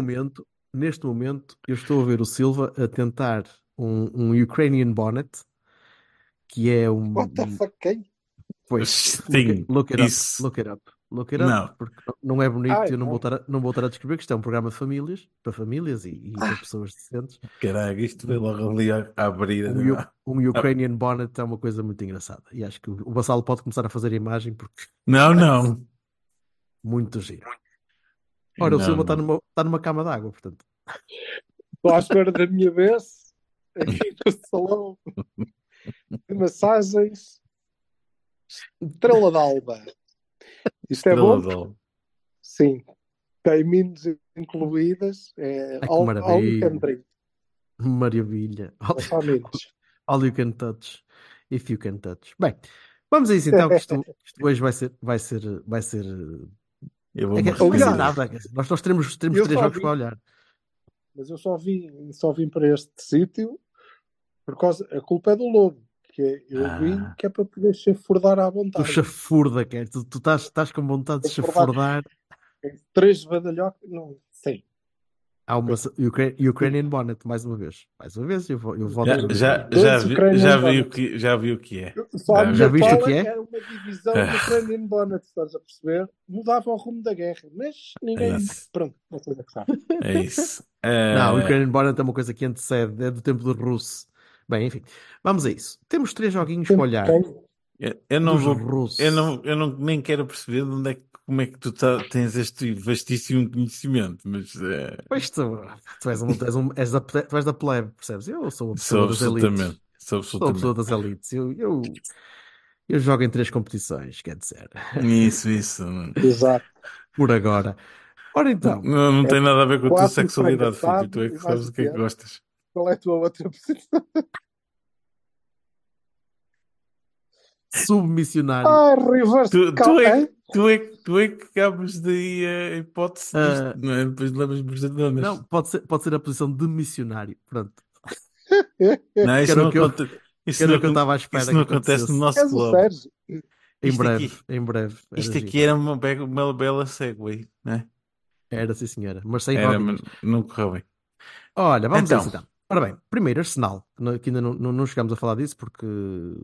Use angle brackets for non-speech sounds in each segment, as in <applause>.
Momento, neste momento, eu estou a ver o Silva a tentar um, um Ukrainian bonnet, que é um. What the fuck, quem? Pois, Sim, look it up, isso. look it up, look it up, Não. porque não é bonito Ai, e eu não não. vou, estar a, não vou estar a descrever que isto é um programa de famílias, para famílias e, e para pessoas decentes. Caralho, isto veio logo ali a, a abrir. Um, U- um Ukrainian bonnet é uma coisa muito engraçada e acho que o, o Vassalo pode começar a fazer a imagem porque Não, não. <laughs> muito giro. Ora, o Não, Silva está numa, está numa cama d'água, portanto. Estou à espera da minha vez aqui <laughs> no salão de massagens. Estrela d'alba. Isto é bom? Sim. Tem minos incluídas. É Ai, all, all maravilha. you can drink. Maravilha. Minos. All you can touch, if you can touch. Bem, vamos a isso então, que isto, <laughs> isto hoje vai ser, vai ser, vai ser. Eu vou É que, ser Aliás, nada. Nós, nós teremos, teremos eu três jogos vi- para olhar. Mas eu só vim, só vim para este sítio por causa. A culpa é do lobo. Que é, eu Ah. vim que é para poder chafurdar à Tu vontade. chafurda, quer tu, tu estás, estás com vontade de chafurdar. Três badalhocas. Não, sim. Há uma Ukra- Ukrainian Bonnet, mais uma vez. Mais uma vez, eu vou, eu vou Já, já, já, vi, já, vi o que, já vi o que é. Só a Já- viste o que é? Era uma divisão Ah. do Ukrainian Bonnet, estás a perceber? Mudava o rumo da guerra, mas ninguém. É. Pronto, não sei o que sabe. É isso. <laughs> Não, o Eh, Ukrainian Bonnet é uma coisa que antecede, é do tempo do russo. Bem, enfim, vamos a isso. Temos três joguinhos para olhar. Quem? Eu, eu não dos vou. russos. Eu, não, eu não, nem quero perceber de onde é que, como é que tu tá- tens este vastíssimo conhecimento, mas eh, Pois tu, tu és, um, tu és, um, és da, tu és da plebe, percebes? Eu sou uma sou pessoa das elites. absolutamente. Sou Sou uma pessoa das elites. Eu, eu, eu jogo em três competições, quer dizer, Isso, isso. Exato. por agora. Ora então, Não, não tem nada a ver com a tua sexualidade, fracassado Tu é que sabes o que é que gostas. Qual é a tua outra posição? Submissionário. Ah, reverse Tu, tu, é, tu, é, tu é que acabas daí a hipótese disto, não é? Depois levas por mas... Não, pode ser, pode ser a posição de missionário. Pronto. Não, isso não o que eu-. Isso não, o que eu estava à espera isso não que acontece no nosso clube. Em breve, aqui- em breve. Era Isto aqui era uma, be- uma bela segue, né? Era, sim, senhora. Mas sem Era, mas não correu bem. Olha, vamos a Então. isso então. Ora bem, primeiro Arsenal, que não- que ainda não, não, não chegámos a falar disso porque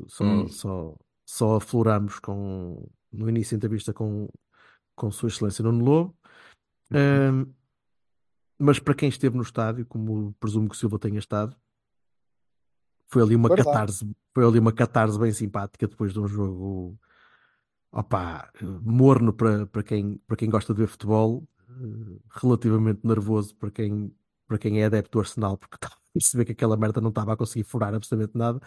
só, Hum. só, só afloramos com, no início da entrevista com, com Sua Excelência Nuno Lobo. Ahm, mas para quem esteve no estádio, como presumo que o Silva tenha estado, foi ali uma Verdade. catarse, foi ali uma catarse bem simpática depois de um jogo opá, morno para, para, quem, para quem gosta de ver futebol, eh, relativamente nervoso para quem, para quem é adepto do Arsenal, porque <laughs> estava a perceber que aquela merda não estava a conseguir furar absolutamente nada.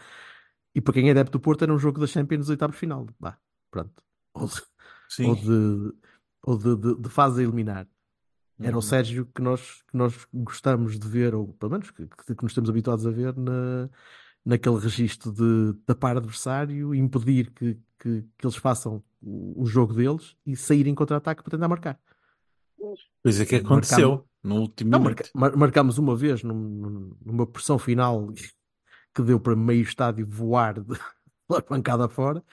E para quem é adepto do Porto, era um jogo da Champions dos oitavos final. Vá, pronto. Ou, de- Sim. ou de, ou de, de, de fase a eliminar. Era o Uhum. Sérgio que nós, que nós gostamos de ver, ou pelo menos que, que, que nos estamos habituados a ver na, naquele registro de tapar adversário, impedir que, que, que eles façam o, o jogo deles e saírem em contra-ataque para tentar marcar. Pois é que Marcámos- aconteceu no último Não, marca- mar- marcámos uma vez num- num- numa pressão final que deu para meio estádio voar de, <laughs> pela pancada fora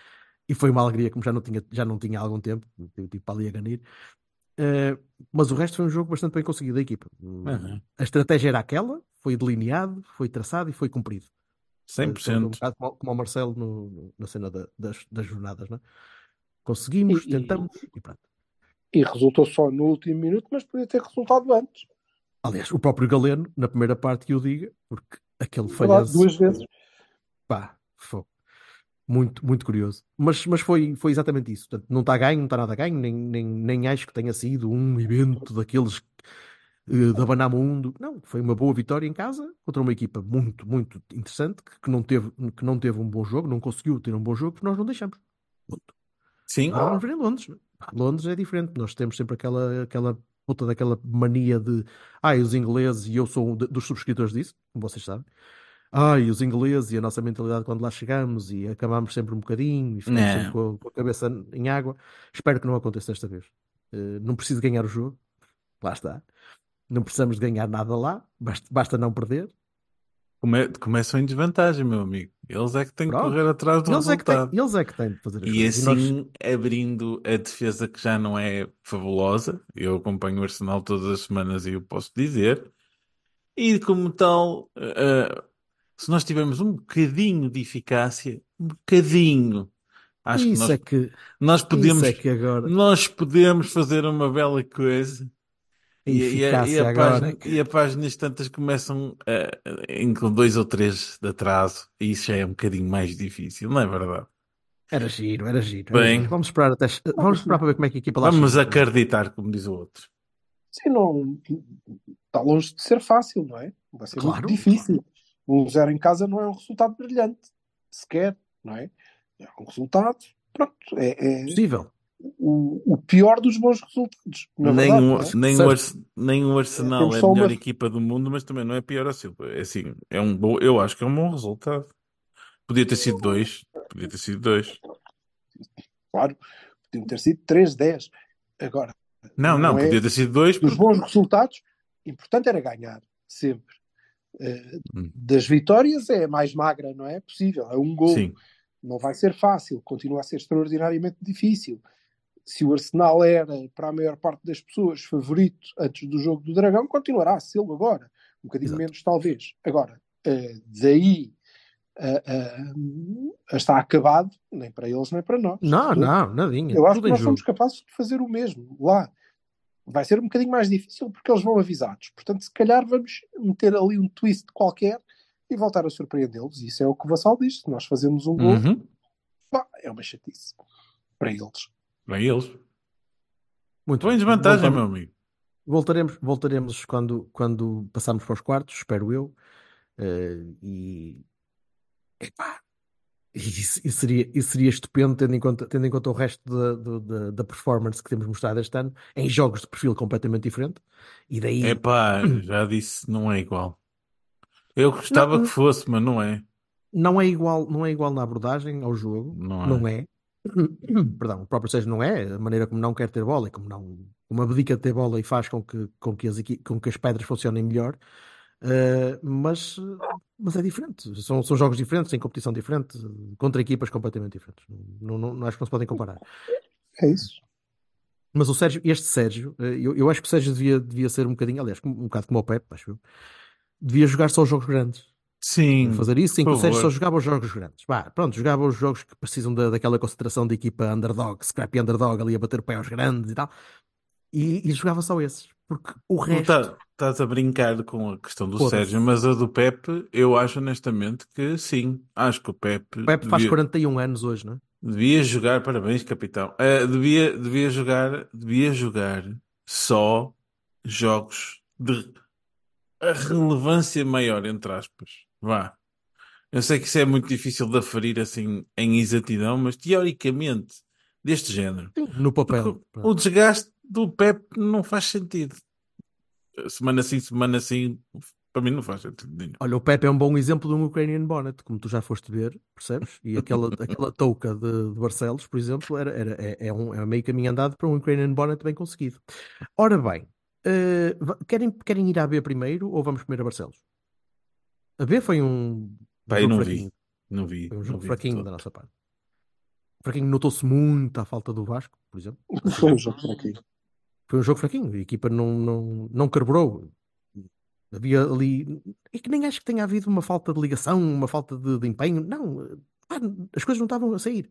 e foi uma alegria como já não tinha, já não tinha há algum tempo, eu tipo ali a ganir. Eh, mas o resto foi um jogo bastante bem conseguido da equipa. Uhum. A estratégia era aquela, foi delineado, foi traçado e foi cumprido. Foi um 100%. bocado como, como o Marcelo no- no- na cena da- das, das jornadas, não é? Conseguimos, E- e- tentamos e pronto. E resultou só no último minuto, mas podia ter resultado antes. Aliás, o próprio Galeno, na primeira parte que o diga, porque aquele falhanço, duas vezes. pá, fogo. Muito, muito curioso. Mas, mas foi, foi exatamente isso. Portanto, não está ganho, não está nada ganho, nem, nem, nem acho que tenha sido um evento daqueles eh, de abanar mundo. Não, foi uma boa vitória em casa contra uma equipa muito, muito interessante que, que não teve, que não teve um bom jogo, não conseguiu ter um bom jogo porque nós não deixamos. Ponto. Sim. Agora vamos ver em Londres. Londres é diferente. Nós temos sempre aquela, aquela puta daquela mania de ai, os ingleses, e eu sou um de- dos subscritores disso, como vocês sabem. Ai, os ingleses e a nossa mentalidade quando lá chegamos e acabamos sempre um bocadinho e ficamos sempre com, a- com a cabeça em água. Espero que não aconteça desta vez. Eh, não preciso ganhar o jogo. Lá está. Não precisamos de ganhar nada lá. Basta, basta não perder. Come- começam em desvantagem, meu amigo. Eles é que têm que Pronto. correr atrás do Eles é, que têm, resultado. eles é que têm de fazer E coisas. E nós- assim, abrindo a defesa que já não é fabulosa, eu acompanho o Arsenal todas as semanas e eu posso dizer, e como tal, eh, se nós tivermos um bocadinho de eficácia, um bocadinho, acho que isso nós, é que, nós podemos, isso é que agora. nós podemos fazer uma bela coisa. E, e a, e, a agora página, e a páginas tantas começam em com dois ou três de atraso, e isso já é um bocadinho mais difícil, não é verdade? Era giro, era giro. era Bem. giro. Vamos esperar até. Vamos esperar para ver como é que a equipa lá Vamos chega. acreditar, como diz o outro. Sim, não está longe de ser fácil, não é? Vai ser Claro. muito difícil. Um zero em casa não é um resultado brilhante, sequer, não é? É um resultado, pronto, é, é Possível. O, o pior dos bons resultados. Na nem, verdade, é? nem, o nem o Arsenal é a melhor uma- equipa do mundo, mas também não é pior assim. É assim, é um bom, eu acho que é um bom resultado. Podia ter sido dois, podia ter sido dois. Claro, podiam ter sido 3-10. Agora, Não, não, Não é- podia ter sido dois. dos porque- bons resultados, importante era ganhar, sempre. Hum. das vitórias é a mais magra, não é? Possível, é um gol. Sim, Não vai ser fácil, continua a ser extraordinariamente difícil. Se o Arsenal era, para a maior parte das pessoas, favorito antes do jogo do Dragão, continuará a ser agora. Um bocadinho Exato. menos, talvez. Agora, eh, daí a- a estar acabado, nem para eles, nem para nós. Não, não, nadinha. Eu acho Tudo que nós jogo. somos capazes de fazer o mesmo lá. Vai ser um bocadinho mais difícil porque eles vão avisados. Portanto, se calhar vamos meter ali um twist qualquer e voltar a surpreendê-los. Isso é o que o Vassal diz. Se nós fazemos um gol, Uhum. é uma chatice para eles. Bem, eles. Muito bem. desvantagem, Voltamos- meu amigo. Voltaremos, voltaremos quando, quando passarmos para os quartos, espero eu. Eh, e. Epá, isso, isso seria, isso seria estupendo, tendo em conta, tendo em conta o resto da, da, da performance que temos mostrado este ano, em jogos de perfil completamente diferente. E daí. Epá, <clears throat> já disse, não é igual. Eu gostava Não, que fosse, mas não é. Não é igual, não é igual na abordagem ao jogo, Não é. não é. <coughs> Perdão, o próprio Sérgio não é, a maneira como não quer ter bola e como não, como abdica de ter bola e faz com que, com que, as, com que as pedras funcionem melhor, eh, mas, mas é diferente. São, são jogos diferentes, em competição diferente, contra equipas completamente diferentes. Não, não, não acho que não se podem comparar. É isso. Mas o Sérgio, este Sérgio, eh, eu, eu acho que o Sérgio devia, devia ser um bocadinho, aliás, um bocado como o Pepe, acho eu, devia jogar só os jogos grandes. Sim, fazer isso, em que o Sérgio só jogava os jogos grandes. Bah, pronto, jogava os jogos que precisam da, daquela concentração de equipa underdog, scrappy underdog, ali a bater o pé aos grandes e tal. E, e jogava só esses. Porque o Não resto. tá- Estás a brincar com a questão do Foda-se. Sérgio, mas a do Pepe, eu acho honestamente que sim. Acho que o Pepe, O Pepe faz devia, 41 anos hoje, não é? devia jogar, parabéns, capitão. Eh, devia, devia jogar, devia jogar só jogos de a relevância maior, entre aspas. Vá. Eu sei que isso é muito difícil de aferir assim em exatidão, mas teoricamente, deste género. No papel. O desgaste do Pep não faz sentido. Semana sim, semana sim, para mim não faz sentido nenhum. Olha, o Pepe é um bom exemplo de um Ukrainian Bonnet, como tu já foste ver, percebes? E aquela, <laughs> aquela touca de, de Barcelos, por exemplo, era, era, é, é um, é meio caminho andado para um Ukrainian Bonnet bem conseguido. Ora bem, va- querem, querem ir à B primeiro ou vamos comer a Barcelos? A B foi um, Pá, eu jogo não fraquinho. vi. Não vi. Foi um jogo vi fraquinho da nossa parte. Fraquinho notou-se muito a falta do Vasco, por exemplo. Foi um jogo aqui. Foi um jogo fraquinho. A equipa não, não, não carburou. Havia ali. É que nem acho que tenha havido uma falta de ligação, uma falta de, de empenho. Não. pá, as coisas não estavam a sair.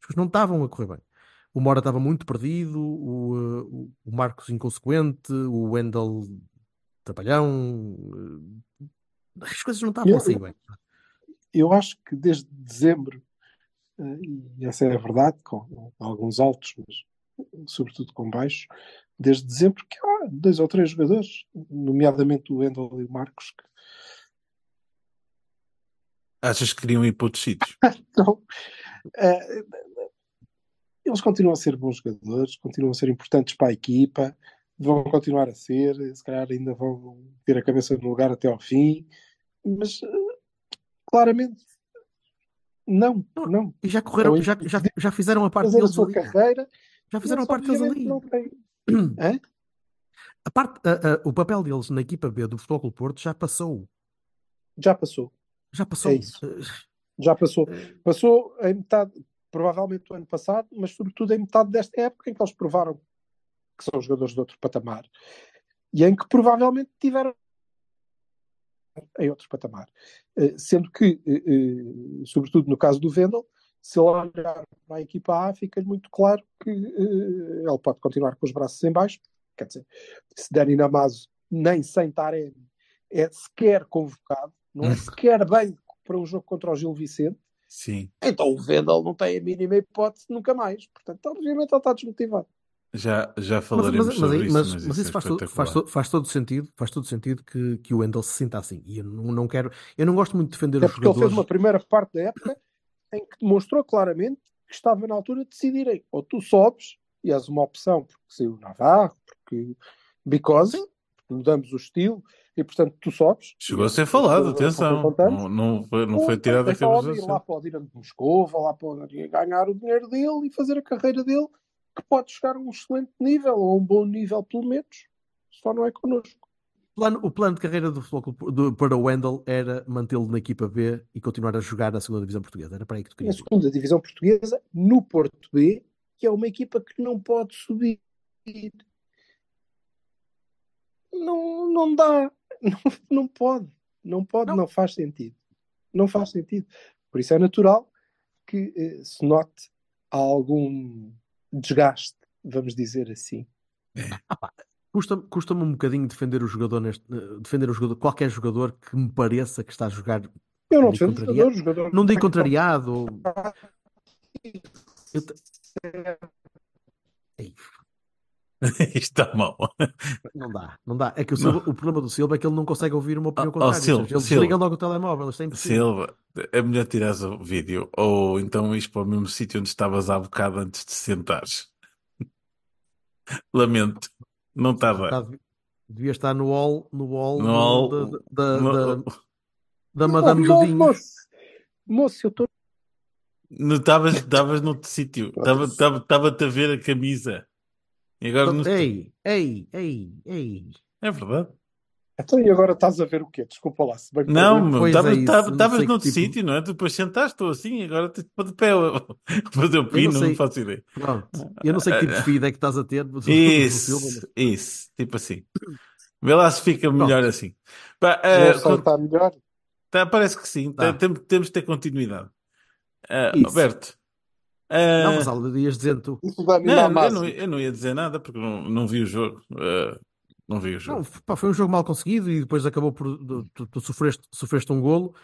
As coisas não estavam a correr bem. O Mora estava muito perdido, o, o- o Marcos inconsequente, o Wendel trapalhão. As coisas não estavam a sair bem. Eu acho que desde dezembro, eh, e essa é a verdade, com alguns altos, mas sobretudo com baixos, desde dezembro que há dois ou três jogadores, nomeadamente o Wendel e o Marcos, que Achas que queriam ir para outros sítios? <laughs> não, eh, eles continuam a ser bons jogadores, continuam a ser importantes para a equipa, vão continuar a ser, se calhar ainda vão ter a cabeça no lugar até ao fim, mas eh, claramente não, não. E já correram, Então, já, já, já fizeram a parte a deles sua ali. carreira, Já fizeram a parte deles ali. não têm. <clears throat> Hã? A parte, a- a- o papel deles na equipa B do Futebol Clube Porto já passou. Já passou. Já passou. É isso. Eh, Já passou. Passou em metade, provavelmente do ano passado, mas sobretudo em metade desta época em que eles provaram que são jogadores de outro patamar e em que provavelmente tiveram em outro patamar. Eh, Sendo que, eh, eh, sobretudo no caso do Vendel, se ele olhar para a equipa A, fica muito claro que ele pode continuar com os braços em baixo. Quer dizer, se Dani Namazo nem sem Taremi é sequer convocado, não é sequer bem para um jogo contra o Gil Vicente, Sim. então o Vendel não tem a mínima hipótese nunca mais. Portanto, obviamente ele está desmotivado. Já, já Mas, falaremos mas, sobre mas, isso, mas, mas, mas isso isso é faz, todo, faz, faz todo sentido, faz todo sentido que, que o Wendel se sinta assim. E eu não, não quero, eu não gosto muito de defender Até os porque ele fez jogadores. uma primeira parte da época em que demonstrou claramente que estava na altura de decidirem ou tu sobes e és uma opção porque saiu o Navarro, porque because, porque mudamos o estilo e portanto tu sobes. Chegou a ser falado, atenção. Não, não foi, não foi tirado então cabeça. pode ir lá para o Dinamo de Moscou, ou lá pode ganhar o dinheiro dele e fazer a carreira dele, que pode chegar a um excelente nível, ou a um bom nível pelo menos, só não é connosco. O plano, o plano de carreira do Futebol para o Wendel era mantê-lo na equipa B e continuar a jogar na segunda divisão portuguesa. Era para aí que tu Na querias ir. segunda divisão portuguesa, no Porto B, que é uma equipa que não pode subir. Não, não dá, <laughs> não, não pode, não pode, não. faz sentido. Não faz sentido. Por isso é natural que eh, se note algum desgaste, vamos dizer assim. Custa-me custa-me um bocadinho defender o jogador neste, defender o jogador, qualquer jogador que me pareça que está a jogar. Eu não defendo o contrariado- jogador, o jogador Não digo tem- contrariado. Eu te- Ei, <laughs> Isto está mal. Não dá, não dá. É que o, Silva- o problema do Silva é que ele não consegue ouvir uma opinião Oh, oh, contrária. Silva, ele Silva. desliga logo o telemóvel. Isto é impossível. Silva, é melhor tirares o vídeo ou então ires para o mesmo sítio onde estavas há bocado antes de sentares. Lamento, não bem. bocado- Devia estar no hall, no hall, No hall- da, da, No- da, da Madame mo- Dudinho. Moço, moço, eu estou. Não estavas estavas noutro sítio, Estava- estava- estava-te a ver a camisa. E agora não... Ei, ei, ei, ei. É verdade. Então, e agora estás a ver o quê? Desculpa lá, se bem que Não, meu, estavas é não noutro tipo- sítio, não é? Tu depois sentaste, estou assim, agora tens de pé <laughs> fazer o pino, não, sei. faço ideia. Pronto. Eu não sei que tipo de feed é que estás a ter. mas Isso, isso, tipo assim. Vê lá se fica melhor assim. Pá, Não eh, sei, está melhor. tá, parece que sim, Tá. Tem- tem- temos de ter continuidade. Ah, Isso. Ah, Não, mas Aldo, ias dizendo tu. Isso dá-me não, eu, massa. não, eu não ia dizer nada porque não, não vi o jogo. Ah, não vi o jogo. Não, pá, foi um jogo mal conseguido e depois acabou por. Tu, tu sofreste, sofreste um golo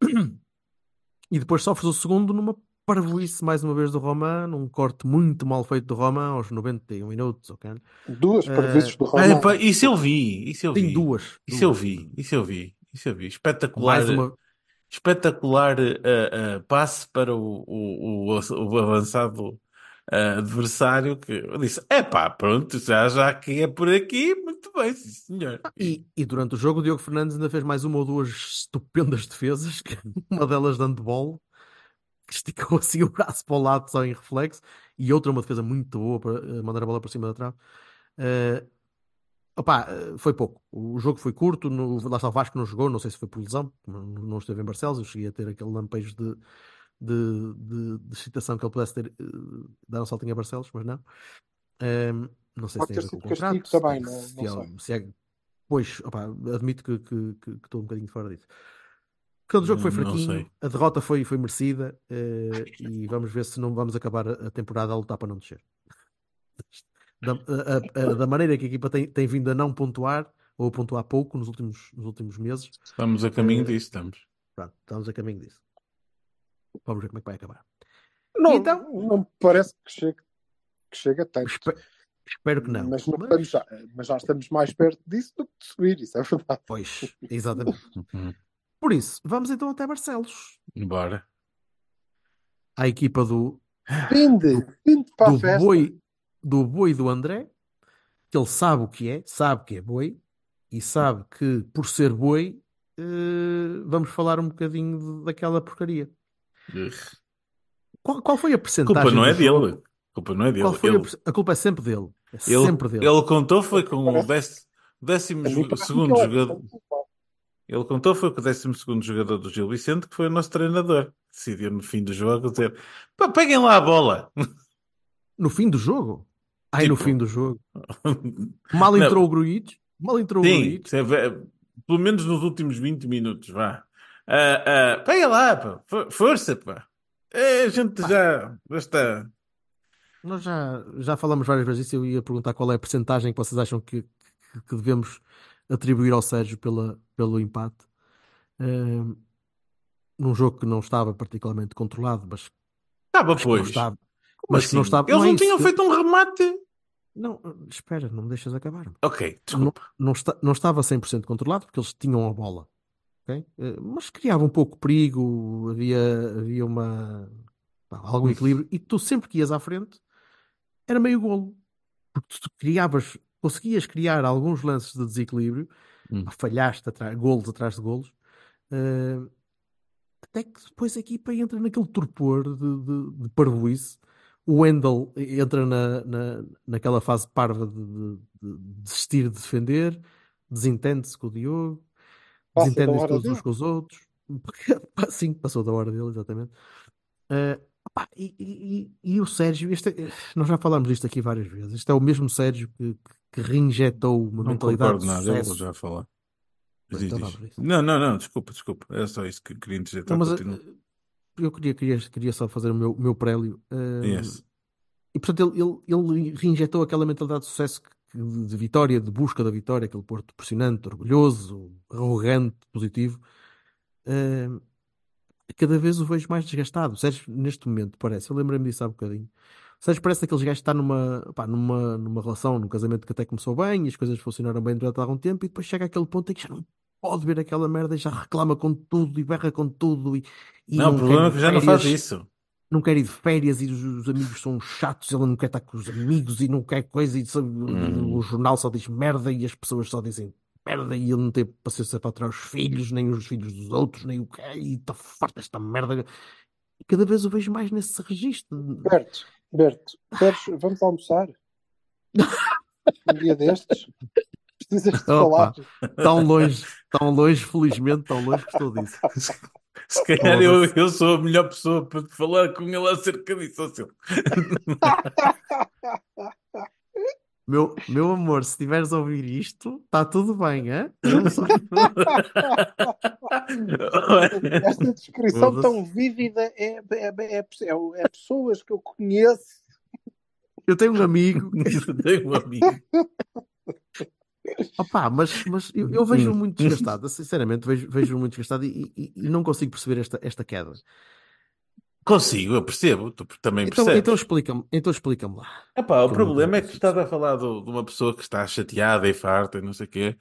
<clears throat> e depois sofres o segundo numa parvoíce mais uma vez do Roman, num corte muito mal feito do Roman aos 91 minutos. ok? Duas Eh, previstas do Ah, Romano. epá, isso eu vi, isso eu Tem vi. duas. Isso eu duas. vi, isso eu vi, isso eu vi. Espetacular. Mais uma. Espetacular eh, eh, passe para o, o, o, o avançado eh, adversário que disse, é pá, pronto, já, já que é por aqui, muito bem, sim senhor. E, e durante o jogo o Diogo Fernandes ainda fez mais uma ou duas estupendas defesas, que- <laughs> uma delas dando bola, que esticou assim o braço para o lado só em reflexo, e outra uma defesa muito boa para mandar a bola para cima da trave. Eh, opá, eh, foi pouco. O jogo foi curto, no, lá está o Vasco não jogou, não sei se foi por lesão, não, esteve em Barcelos, eu cheguei a ter aquele lampejo de, de, de, de excitação que ele pudesse ter, eh, dar um saltinho a Barcelos, mas não. Ehm, não sei se Pode tem a ver com o contrato, se também, não- se não é- se é- Pois, opá, admito que, que, que- que estou um bocadinho fora disso. Todo o jogo foi Não- não fraquinho, a derrota foi, foi merecida eh, e vamos ver se não vamos acabar a temporada a lutar para não descer. Da, a- a- a- da maneira que a equipa tem, tem vindo a não pontuar, ou a pontuar pouco nos últimos, nos últimos meses, Estamos a caminho Eh, disso, estamos. pronto, estamos a caminho disso. Vamos ver como é que vai acabar. Não, E então? não me parece que chegue, que chegue a tanto. Espe- Espero que não. Mas, não Mas- estamos já, mas já estamos mais perto disso do que de subir, isso é verdade. Pois, exatamente. Uhum. Por isso, vamos então até Barcelos. Bora. À equipa do, Vinde, vinde para a do festa. boi, do boi do André, que ele sabe o que é, sabe que é boi, e sabe que por ser boi, eh, vamos falar um bocadinho de- daquela porcaria. Qual, qual foi a A percentagem culpa não é do jogo? dele. A culpa não é dele. Qual foi a, Ele, perce- a culpa é sempre dele. É ele, sempre dele. ele contou foi com o décimo, décimo A segundo é jogador. Ele contou foi com o décimo segundo jogador do Gil Vicente, que foi o nosso treinador. Decidiu no fim do jogo dizer: pá, peguem lá a bola. No fim do jogo? Ai, no Tipo- fim do jogo. <laughs> Mal Não. entrou o Gruitch. Mal entrou o Sim, Gruitch. se é- pelo menos nos últimos 20 minutos, vá. Ah, pega lá, pá. For- Força, pá. É, a gente já, já está. Nós já, já falamos várias vezes isso. Eu ia perguntar qual é a percentagem que vocês acham que, que, que devemos atribuir ao Sérgio pela, pelo empate. Ahm, num jogo que não estava particularmente controlado, mas, Estava, mas não pois. estava. Mas não assim? estava. Eles não não, é isso. tinham feito um remate. Não, espera, não me deixas acabar. Ok, desculpa. não, está, não estava 100% controlado porque eles tinham a bola, ok? Eh, mas criava um pouco de perigo, havia, havia uma, pá, algum equilíbrio e tu sempre que ias à frente era meio golo, porque tu criavas, conseguias criar alguns lances de desequilíbrio, Hum. falhaste atrás, golos atrás de golos, eh, até que depois a equipa entra naquele torpor de, de, de parvoíce. O Wendel entra na, na, naquela fase parva de, de- de desistir de defender, desentende-se com o Diogo, desentendem-se hora todos uns com os outros. <laughs> Sim, passou da hora dele, exatamente. Pá, e, e- e- o Sérgio, este é- nós já falámos disto aqui várias vezes. Este é o mesmo Sérgio que, que reinjetou uma Não mentalidade concordo de nada, eu vou já falar. Diz, diz. Não, não, não, desculpa, desculpa. Era só isso que queria dizer. Tá, Não, mas continua. eh, eu queria, queria, queria só fazer o meu, meu prélio. eh, Yes. E portanto ele, ele, ele reinjetou aquela mentalidade de sucesso que- de, vitória, de busca da vitória, aquele Porto pressionante, orgulhoso, arrogante, positivo. Eh, cada vez o vejo mais desgastado. O Sérgio, neste momento, parece, eu lembrei-me disso há bocadinho. O Sérgio parece daqueles gajos que está numa, pá, numa, numa relação, num casamento que até começou bem e as coisas funcionaram bem durante algum tempo e depois chega àquele ponto em que já não pode ver aquela merda e já reclama com tudo e berra com tudo e, e Não, o problema é quer que já não faz férias isso. não quer ir de férias e os, os amigos são chatos, ele não quer estar com os amigos e não quer coisa, e só- Hum. o jornal só diz merda e as pessoas só dizem merda e ele não tem paciência para tratar os filhos, nem os filhos dos outros, nem o que e está farto desta merda. E cada vez o vejo mais nesse registro. Berto, Berto, Sérgio, vamos almoçar? <laughs> Um dia destes? Precisas de falar? Tão longe, tão longe, felizmente, tão longe que estou disso. <laughs> Se calhar eu, eu sou a melhor pessoa para te falar com ele acerca disso, seu. <laughs> Meu, meu amor, se estiveres a ouvir isto, está tudo bem? Eu só- <laughs> Esta descrição tão vívida é, é, é, é, é pessoas que eu conheço. Eu tenho um amigo Tenho um amigo. Opa, mas, mas eu, eu vejo-o muito desgastado, sinceramente, vejo- vejo-o muito desgastado e, e- e não consigo perceber esta, esta queda. Consigo, eu percebo, tu também Então, percebes. então explica-me, então explica-me lá. Epá, o eu problema é que tu estás a falar do- de uma pessoa que está chateada e farta e não sei o quê.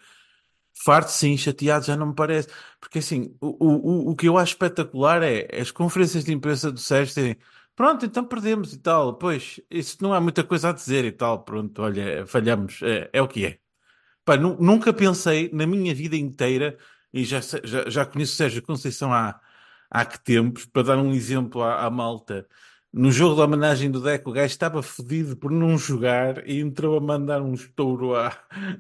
Farto sim, chateado já não me parece. Porque assim, o, o, o- o que eu acho espetacular é as conferências de imprensa do Sérgio terem pronto, então perdemos e tal. Pois, isso não há muita coisa a dizer e tal. Pronto, olha, falhamos, é, é o que é. Pá, nu- nunca pensei na minha vida inteira, e já, já, já conheço Sérgio Conceição há, há que tempos, para dar um exemplo à, à malta. No jogo da homenagem do Deco, o gajo estava fodido por não jogar e entrou a mandar um estouro à,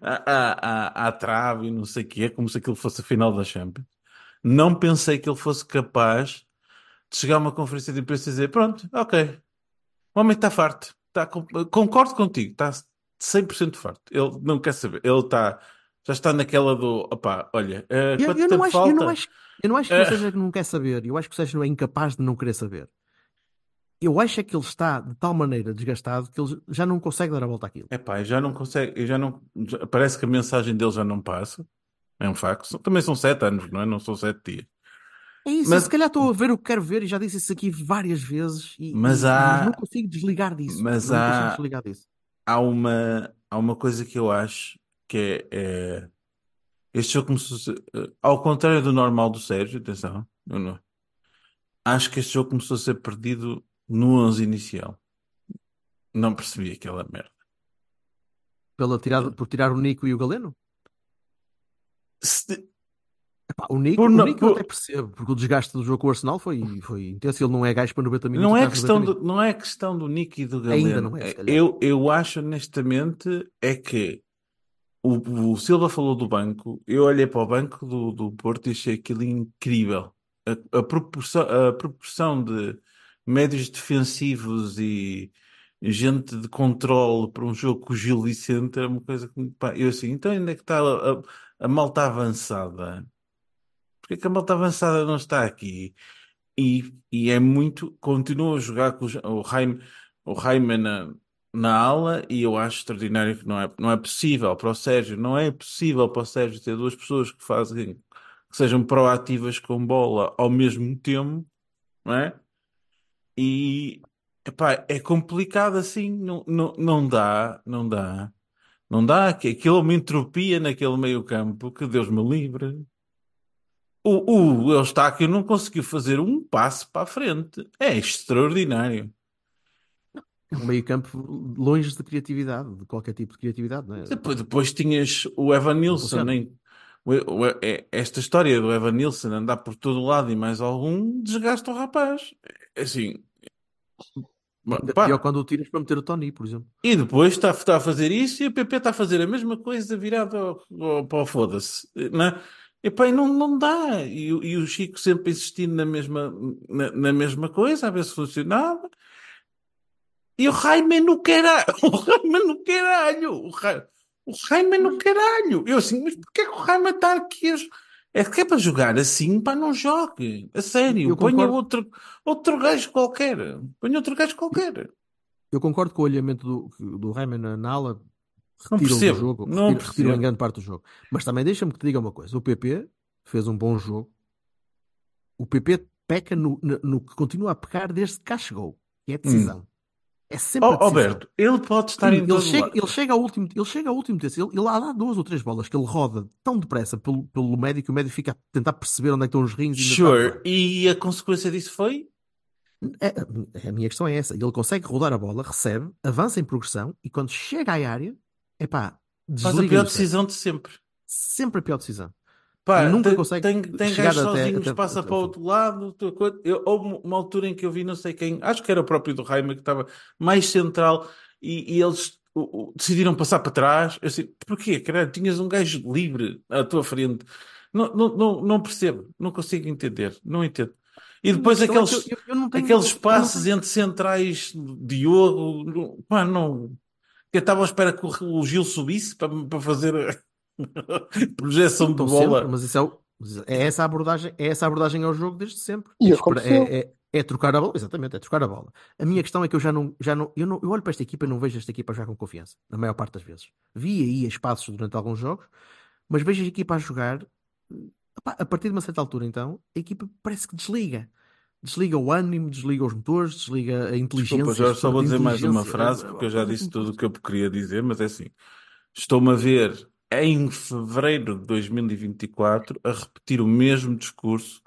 à, à, à, trave e não sei o quê, como se aquilo fosse a final da Champions. Não pensei que ele fosse capaz de chegar a uma conferência de imprensa e dizer: Pronto, ok, o homem está farto. Concordo contigo, está 100% farto. Ele não quer saber. Ele está, já está naquela do: opá, olha, eh, Eu, eu não acho, falta? eu não acho, eu não acho que Eh. o Sérgio não quer saber, eu acho que o Sérgio é incapaz de não querer saber. Eu acho é que ele está de tal maneira desgastado que ele já não consegue dar a volta àquilo. Epá, eu já não consegue, já não, já- parece que a mensagem dele já não passa. É um facto. Também são sete anos, não é? Não são sete dias. É isso, Mas- se calhar estou a ver o que quero ver e já disse isso aqui várias vezes e, Mas e- há- mas não consigo desligar disso. mas há- desligar disso. Há uma, há uma coisa que eu acho que é, é- este jogo começou a ser, eh, ao contrário do normal do Sérgio, atenção, não- acho que este jogo começou a ser perdido no 11 inicial. Não percebi aquela merda. Pela tirada, por tirar o Nico e o Galeno? Se- Epá, o Nico, Por o Nico eu por- até percebo, porque o desgaste do jogo com o Arsenal foi, foi intenso. Ele não é gajo para 90 minutos. Não é atrás de 90 questão minutos. do, não é questão do Nick e do Ainda Galeno. não é, calhar. Eu, eu acho honestamente é que o, o Silva falou do banco, eu olhei para o banco do, do Porto e achei aquilo incrível. A, a proporção, a proporção de médios defensivos e gente de controle para um jogo com o Gil Vicente é uma coisa que pá, eu assim, então ainda é que está a, a, a malta avançada? Porque é que a malta avançada não está aqui? E, e é muito. Continua a jogar com o, Ja- o na, na ala e eu acho extraordinário que não é, não é possível para o Sérgio, não é possível para o Sérgio ter duas pessoas que fazem, que sejam proativas com bola ao mesmo tempo, não é? E epá, é complicado assim, não, não, não dá, não dá, não dá, aquilo é entropia naquele meio campo, que Deus me livre. O, o Eustáquio não conseguiu fazer um passo para a frente. É extraordinário. É um meio campo longe de criatividade, de qualquer tipo de criatividade, não é? Depois, depois tinhas o Evan Nilsson. Nem, o- o- é- esta história do Evan Nilsson andar por todo lado e mais algum desgasta o rapaz. É Assim, pá. pior quando o tiras para meter o Tony, por exemplo. E depois está, está a fazer isso e o PP está a fazer a mesma coisa virado ao, ao, para o foda-se. Não, é? E não, não dá. E, o- e o Chico sempre insistindo na mesma, na, na mesma coisa, a ver se funcionava. E o Jaime no caralho. <laughs> O Jaime no caralho. O, Ra- o Jaime no caralho. Eu assim, mas porquê que o Jaime está aqui? a É que é para jogar assim, pá, não jogue. A sério. Eu Ponha concordo. outro, outro gajo qualquer. Ponha outro gajo qualquer. Eu concordo com o olhamento do, do Rayman na ala, Não percebo, jogo, não retiram, retiram em percebo. grande parte do jogo. Mas também deixa-me que te diga uma coisa: o PP fez um bom jogo. O PP peca no, no, no que continua a pecar desde que cá chegou, que é a decisão. É sempre decisão. Alberto, ele pode estar em ele, chega, ele chega ao último, ele chega ao último terço. Ele, ele há duas ou três bolas que ele roda tão depressa pelo, pelo médio que o médio fica a tentar perceber onde é que estão os rins e Sure. E a consequência disso foi? É- a minha questão é essa. Ele consegue rodar a bola, recebe, avança em progressão e quando chega à área, é pá, Faz a pior cérebro. decisão de sempre. Sempre a pior decisão. Pá, Nunca tem, consegue tem, tem chegar gajos até- sozinhos, até- passa até para o outro lado. Eu, houve uma altura em que eu vi não sei quem, acho que era o próprio do Raima, que estava mais central e, e eles o- o- decidiram passar para trás. Eu assim, porquê? Caralho, tinhas um gajo livre à tua frente. Não, não, não, não percebo, não consigo entender, não entendo. E depois é aqueles, que eu- eu- tenho- aqueles passes entre centrais, Diogo, não, pá, não. Eu estava à espera que o, Gil subisse para, para fazer <laughs> projeção de bola. sempre, mas isso é, o- é essa a abordagem, é essa abordagem ao jogo desde sempre. E É, é, é, é trocar a bola, exatamente, é trocar a bola. A minha questão é que eu já não, já não, eu não, eu olho para esta equipa e não vejo esta equipa já com confiança, na maior parte das vezes. Vi aí espaços durante alguns jogos, mas vejo a equipa a jogar, a partir de uma certa altura então, a equipa parece que desliga. Desliga o ânimo, desliga os motores, desliga a inteligência. Desculpa, Jorge, só vou dizer mais uma frase, É, porque eu já é, disse é, tudo o que eu queria dizer, mas é assim. Estou-me a ver em fevereiro de 2024 a repetir o mesmo discurso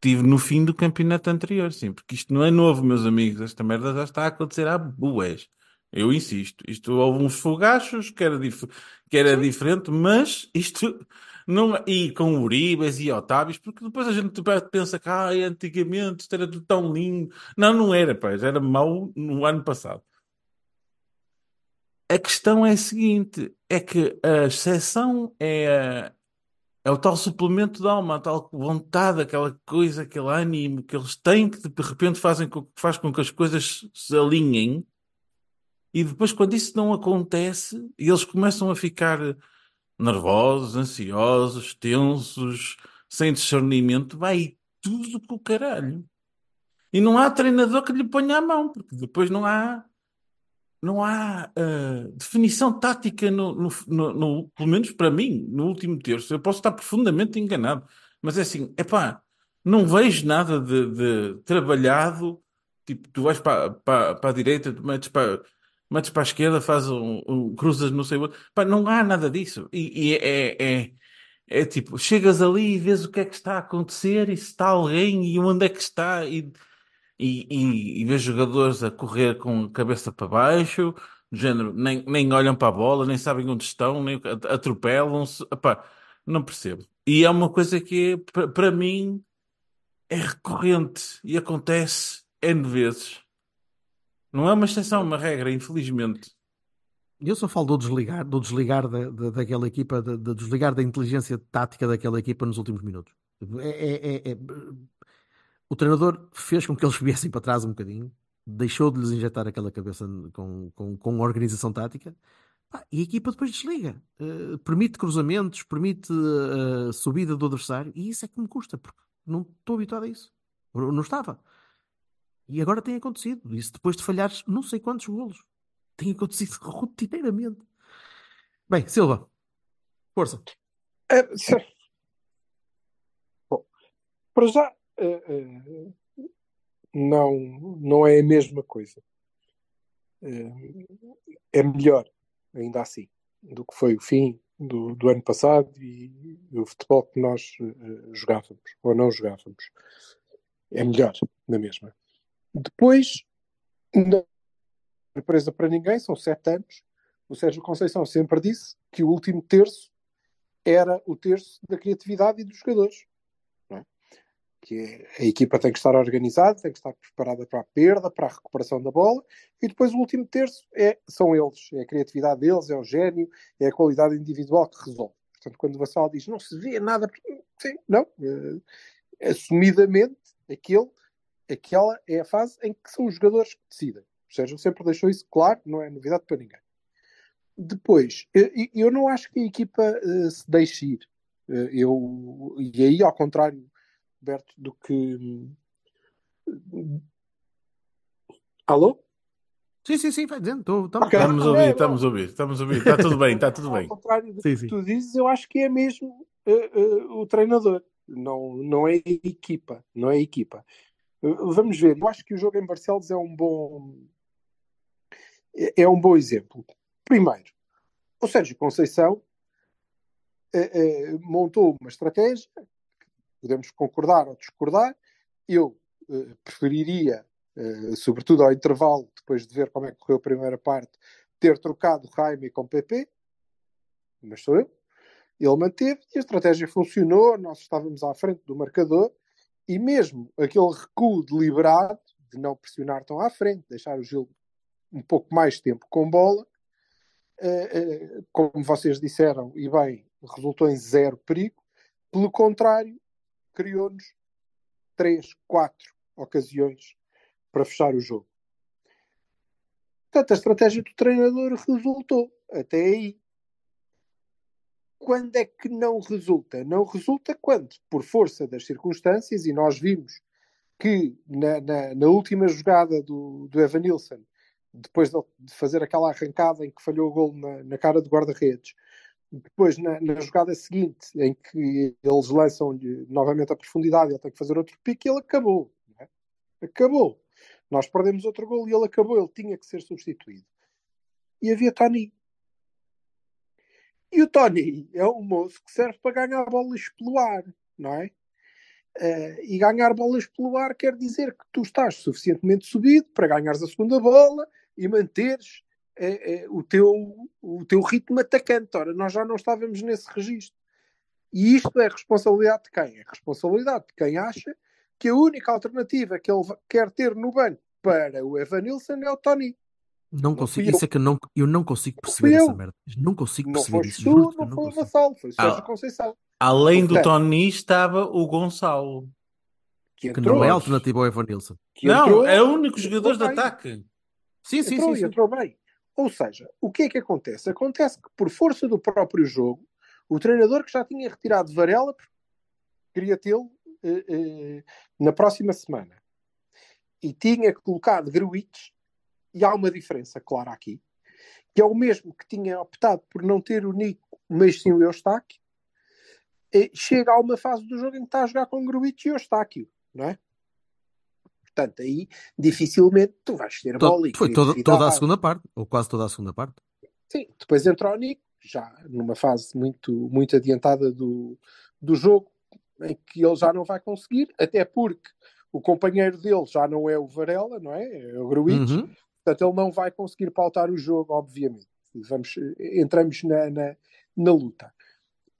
que tive no fim do campeonato anterior, sim, porque isto não é novo, meus amigos, esta merda já está a acontecer há bués. Eu insisto, isto houve uns fogachos que era, dif que era diferente, mas isto não. E com Uribas e Otávios, porque depois a gente pensa que ah, antigamente isto era tão lindo. Não, não era, já era mau no ano passado. A questão é a seguinte: é que a exceção é, é o tal suplemento de alma, a tal vontade, aquela coisa, aquele ânimo que eles têm que de repente fazem com, faz com que as coisas se alinhem. E depois, quando isso não acontece, eles começam a ficar nervosos, ansiosos, tensos, sem discernimento, vai tudo com o caralho. E não há treinador que lhe ponha a mão, porque depois não há, não há ah, definição tática, no, no, no- no- pelo menos para mim, no último terço. Eu posso estar profundamente enganado, mas é assim, epá, não vejo nada de, de trabalhado. Tipo, tu vais para, para, para a direita, tu metes para metes para a esquerda, faz um, um cruzas não sei o Pá, não há nada disso. E, e é, é, é tipo, chegas ali e vês o que é que está a acontecer e se está alguém e onde é que está e, e, e, e vês jogadores a correr com a cabeça para baixo, do género, nem, nem olham para a bola, nem sabem onde estão, nem atropelam-se. Não percebo. E é uma coisa que, para para mim, é recorrente e acontece N vezes. Não é uma exceção, é uma regra, infelizmente. Eu só falo do desligar, do desligar da, da- daquela equipa, de desligar da inteligência tática daquela equipa nos últimos minutos. É, é- é- é- O treinador fez com que eles <laughs> viessem para trás um bocadinho, deixou de lhes injetar aquela cabeça com, com, com organização tática, e a equipa depois desliga. Eh, permite cruzamentos, permite eh, subida do adversário, e isso é que me custa, porque não estou habituado a isso. Não estava. E agora tem acontecido. Isso depois de falhares não sei quantos golos. Tem acontecido <laughs> rotineiramente. Bem, Silva, força. É, Bom, para já, eh, eh, não, não é a mesma coisa. Eh, É melhor, ainda assim, do que foi o fim do, do ano passado e o futebol que nós jogávamos ou não jogávamos. É melhor, na mesma. Depois, não surpresa para ninguém, são sete anos. O Sérgio Conceição sempre disse que o último terço era o terço da criatividade e dos jogadores. é? Que a equipa tem que estar organizada, tem que estar preparada para a perda, para a recuperação da bola, e depois o último terço é, são eles, é a criatividade deles, é o gênio, é a qualidade individual que resolve. Portanto, quando o Vassal diz não se vê nada, sim, não, eh, assumidamente, aquele, aquela é a fase em que são os jogadores que decidem. O Sérgio sempre deixou isso claro, não é novidade para ninguém. Depois, eu, eu não acho que a equipa eh, se deixe ir. Eh, eu, e aí, ao contrário, Berto, do que. Alô? Sim, sim, sim, vai dizendo. Tô, tamo- Ok. Estamos a ouvir, estamos a ouvir, estamos a ouvir. Está tudo bem, está tudo Ao bem. contrário do Sim, que sim. tu dizes, eu acho que é mesmo eh, o treinador, não, não é a equipa. Não é a equipa. Eh, Vamos ver, eu acho que o jogo em Barcelos é um bom é é um bom exemplo. Primeiro, o Sérgio Conceição eh, eh, montou uma estratégia, podemos concordar ou discordar. Eu preferiria, sobretudo ao intervalo, depois de ver como é que correu a primeira parte, ter trocado Jaime com PP, mas sou eu. Ele manteve e a estratégia funcionou. Nós estávamos à frente do marcador e mesmo aquele recuo deliberado de não pressionar tão à frente, deixar o Gil um pouco mais tempo com bola, eh, eh, como vocês disseram, e bem, resultou em zero perigo. Pelo contrário, criou-nos três, quatro ocasiões para fechar o jogo. Portanto, a estratégia do treinador resultou. Até aí. Quando é que não resulta? Não resulta quando, por força das circunstâncias, e nós vimos que na, na- na última jogada do, do Evanilson, depois de fazer aquela arrancada em que falhou o gol na, na cara do guarda-redes, depois na, na jogada seguinte, em que eles lançam-lhe novamente a profundidade, ele tem que fazer outro pique, ele acabou. é? Acabou. Nós perdemos outro gol e ele acabou, ele tinha que ser substituído. E havia Tony. E o Tony é um moço que serve para ganhar bolas pelo ar, não é? Eh, e ganhar bolas pelo ar quer dizer que tu estás suficientemente subido para ganhares a segunda bola e manteres eh, eh, o, teu, o teu ritmo atacante. Ora, nós já não estávamos nesse registro. E isto é responsabilidade de quem? É responsabilidade de quem acha que a única alternativa que ele quer ter no banco para o Evanilson é o Tony. Não Não consigo, isso eu. é que eu não, eu não consigo Não perceber fui essa merda. Não consigo Não perceber isso. tu, não não foi o. Vassal, foi o Sérgio Ah. Conceição. Além do Portanto, Tony estava o Gonçalo. que Que não é alternativa ao Evanilson. que Não, entrou, é o único jogador de ataque. Sim, sim, entrou sim. sim. entrou bem. Ou seja, o que é que acontece? Acontece que, por força do próprio jogo, o treinador que já tinha retirado Varela queria tê-lo eh, eh, na próxima semana e tinha colocado Gruitch, e há uma diferença clara aqui, que é o mesmo que tinha optado por não ter o Nico, mas sim o Eustáquio, chega a uma fase do jogo em que está a jogar com Gruitch e Eustáquio, não é? Portanto, aí dificilmente tu vais ter a bola e Foi toda, toda a segunda parte, ou quase toda a segunda parte. Sim, depois entra o Nico, já numa fase muito, muito adiantada do, do jogo, em que ele já não vai conseguir, até porque o companheiro dele já não é o Varela, não é? É o Gruitch, Uhum. Portanto ele não vai conseguir pautar o jogo, obviamente. Vamos, entramos na, na, na luta.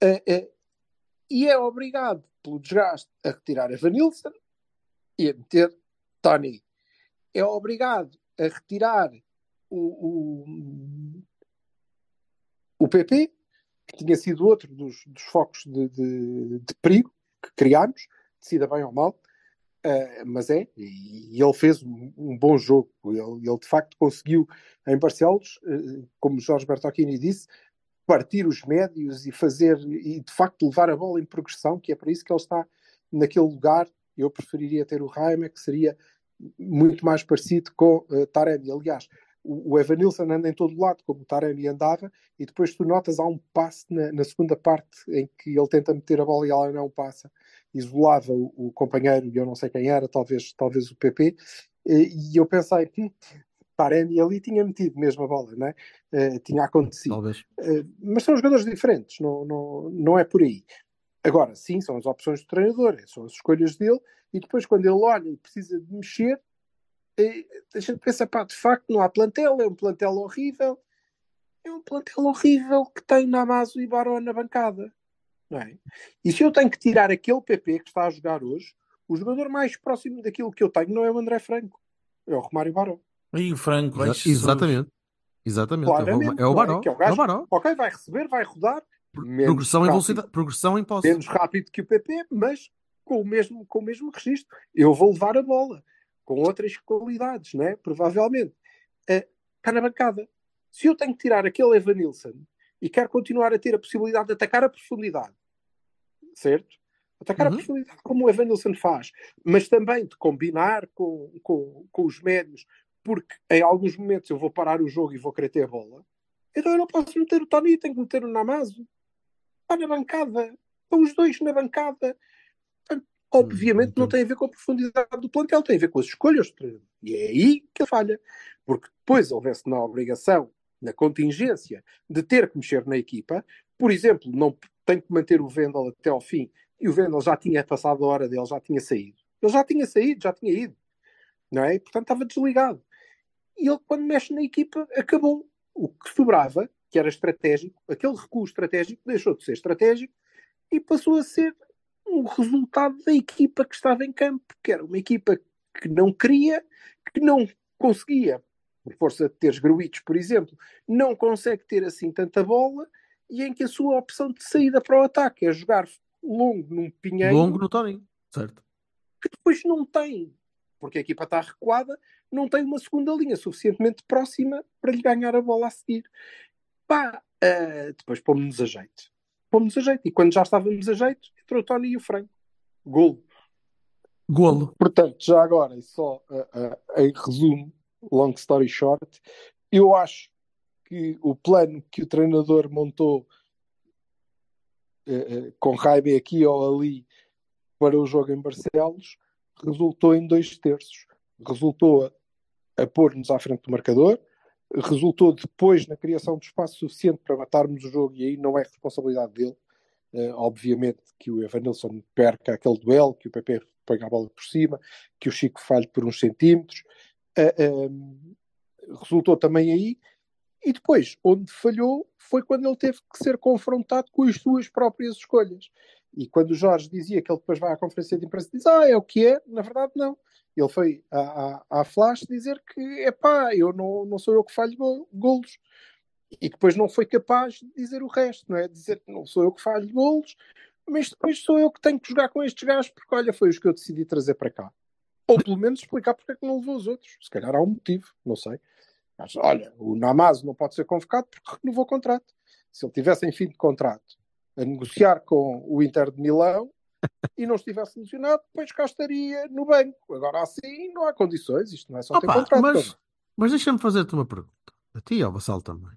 Eh, eh, e é obrigado, pelo desgaste, a retirar a Vanilson e a meter Tony. É obrigado a retirar o, o, o PP, que tinha sido outro dos, dos focos de, de, de perigo que criámos, decida bem ou mal, uh, mas é, e, ele fez um, um, bom jogo. Ele, ele de facto conseguiu em Barcelos, uh, como Jorge Bertocchini disse, partir os médios e fazer, e de facto levar a bola em progressão, que é para isso que ele está naquele lugar. Eu preferiria ter o Raime, que seria muito mais parecido com uh, Taremi. Aliás, o, o Evanilson anda em todo lado, como o Taremi andava, e depois tu notas há um passe na, na, segunda parte em que ele tenta meter a bola e ela não passa, isolava o, o companheiro, e eu não sei quem era, talvez, talvez o PP, e, eu pensei, hum, Taremi ali tinha metido mesmo a bola, né? Uh, tinha acontecido. Uh, mas são jogadores diferentes, não, não, não é por aí. Agora, sim, são as opções do treinador, são as escolhas dele, e depois quando ele olha e precisa de mexer, a gente pensa, pá, de facto não há plantel, é um plantel horrível, é um plantel horrível que tem Namazo e Baró na bancada, não é? E se eu tenho que tirar aquele PP que está a jogar hoje, o jogador mais próximo daquilo que eu tenho não é o André Franco, é o Romário Baró. E o Franco, Exa exatamente. Exatamente. É o Baró. É, o, é o Baró. Ok, vai receber, vai rodar. Progressão em velocidade, progressão em posse. Menos rápido que o PP, mas com o mesmo, com o mesmo registro. Eu vou levar a bola com outras qualidades, né? provavelmente. Uh, está na bancada. Se eu tenho que tirar aquele Evanilson e quero continuar a ter a possibilidade de atacar a profundidade, certo? Atacar uhum. a profundidade como o Evanilson faz, mas também de combinar com, com, com os médios, porque em alguns momentos eu vou parar o jogo e vou querer ter a bola, então eu não posso meter o Tony, tenho que meter o Namazo. Está na bancada. Estão os dois na bancada. Obviamente não tem a ver com a profundidade do plantel, tem a ver com as escolhas do treinador. E é aí que ele falha. Porque depois houvesse na obrigação, na contingência, de ter que mexer na equipa, por exemplo, não tem que manter o Vendel até ao fim, e o Vendel já tinha passado a hora dele, já tinha saído. Ele já tinha saído, já tinha ido. Não é? E, portanto estava desligado. E ele, quando mexe na equipa, acabou. O que sobrava, que era estratégico, aquele recuo estratégico, deixou de ser estratégico e passou a ser um resultado da equipa que estava em campo, que era uma equipa que não queria, que não conseguia, por força de teres Gruitos, por exemplo, não consegue ter assim tanta bola e em que a sua opção de saída para o ataque é jogar longo num pinheiro. Longo no Tony, certo. Que depois não tem, porque a equipa está recuada, não tem uma segunda linha suficientemente próxima para lhe ganhar a bola a seguir. Pá, uh, depois pomos-nos a jeito. Pomos-nos a jeito. E quando já estávamos a jeito, entrou o Tony e o Franco. Golo. Golo. Portanto, já agora, e só uh, uh, em resumo, long story short, eu acho que o plano que o treinador montou com raiva aqui ou ali para o jogo em Barcelos resultou em dois terços. Resultou a, a pôr-nos à frente do marcador, resultou depois na criação de espaço suficiente para matarmos o jogo, e aí não é responsabilidade dele. Uh, obviamente que o Evanilson perca aquele duelo, que o PP ponha a bola por cima, que o Chico falhe por uns centímetros. Uh, resultou também aí. E depois, onde falhou, foi quando ele teve que ser confrontado com as suas próprias escolhas. E quando o Jorge dizia que ele depois vai à conferência de imprensa e diz, ah, é o que é, na verdade não. Ele foi à, à, à Flash dizer que, é pá, eu não, não sou eu que falho golos. E depois não foi capaz de dizer o resto, não é? Dizer que não sou eu que falho golos, mas depois sou eu que tenho que jogar com estes gajos, porque olha, foi os que eu decidi trazer para cá. Ou pelo menos explicar porque é que não levou os outros. Se calhar há um motivo, não sei. Mas olha, o Namazo não pode ser convocado porque renovou o contrato. Se ele tivesse em fim de contrato a negociar com o Inter de Milão e não estivesse funcionado, depois cá estaria no banco. Agora assim não há condições, isto não é só Opa, ter contrato. Mas, mas deixa-me fazer-te uma pergunta, a ti e ao Vassal também.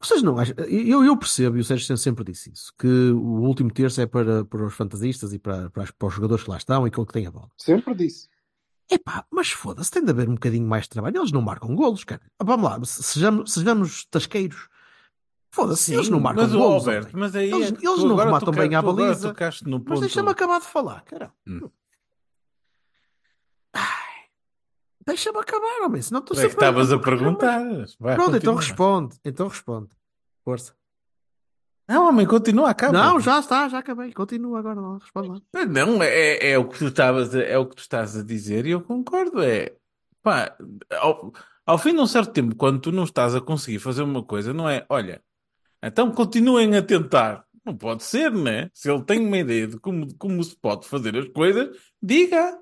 Vocês não acham, eu, eu percebo, e o Sérgio sempre disse isso, que o último terço é para, para os fantasistas e para, para, para os jogadores que lá estão e aquele que tem a bola. Sempre disse. Epá, mas foda-se, tem de haver um bocadinho mais de trabalho. Eles não marcam golos, cara. Ah, Vamos lá, se- sejamos, sejamos tasqueiros. Foda-se, eles não marcam mas, o golos. Alberto, homem. mas aí Eles, é eles não rematam bem à baliza. no Mas ponto. deixa-me acabar de falar, cara. Hum. Deixa-me acabar, homem, senão estou É que sempre estavas a mas- perguntar. Vai, Pronto, então continua. responde. Então responde. Força. Não, homem, continua, acaba. Não, já está, já acabei. Continua agora, não, responde lá. Não, é, é o que tu estavas a, é o que tu estás a dizer e eu concordo. É pá, ao, ao fim de um certo tempo, quando tu não estás a conseguir fazer uma coisa, não é? Olha, então continuem a tentar. Não pode ser, né? Se ele tem uma ideia de como, como se pode fazer as coisas, diga.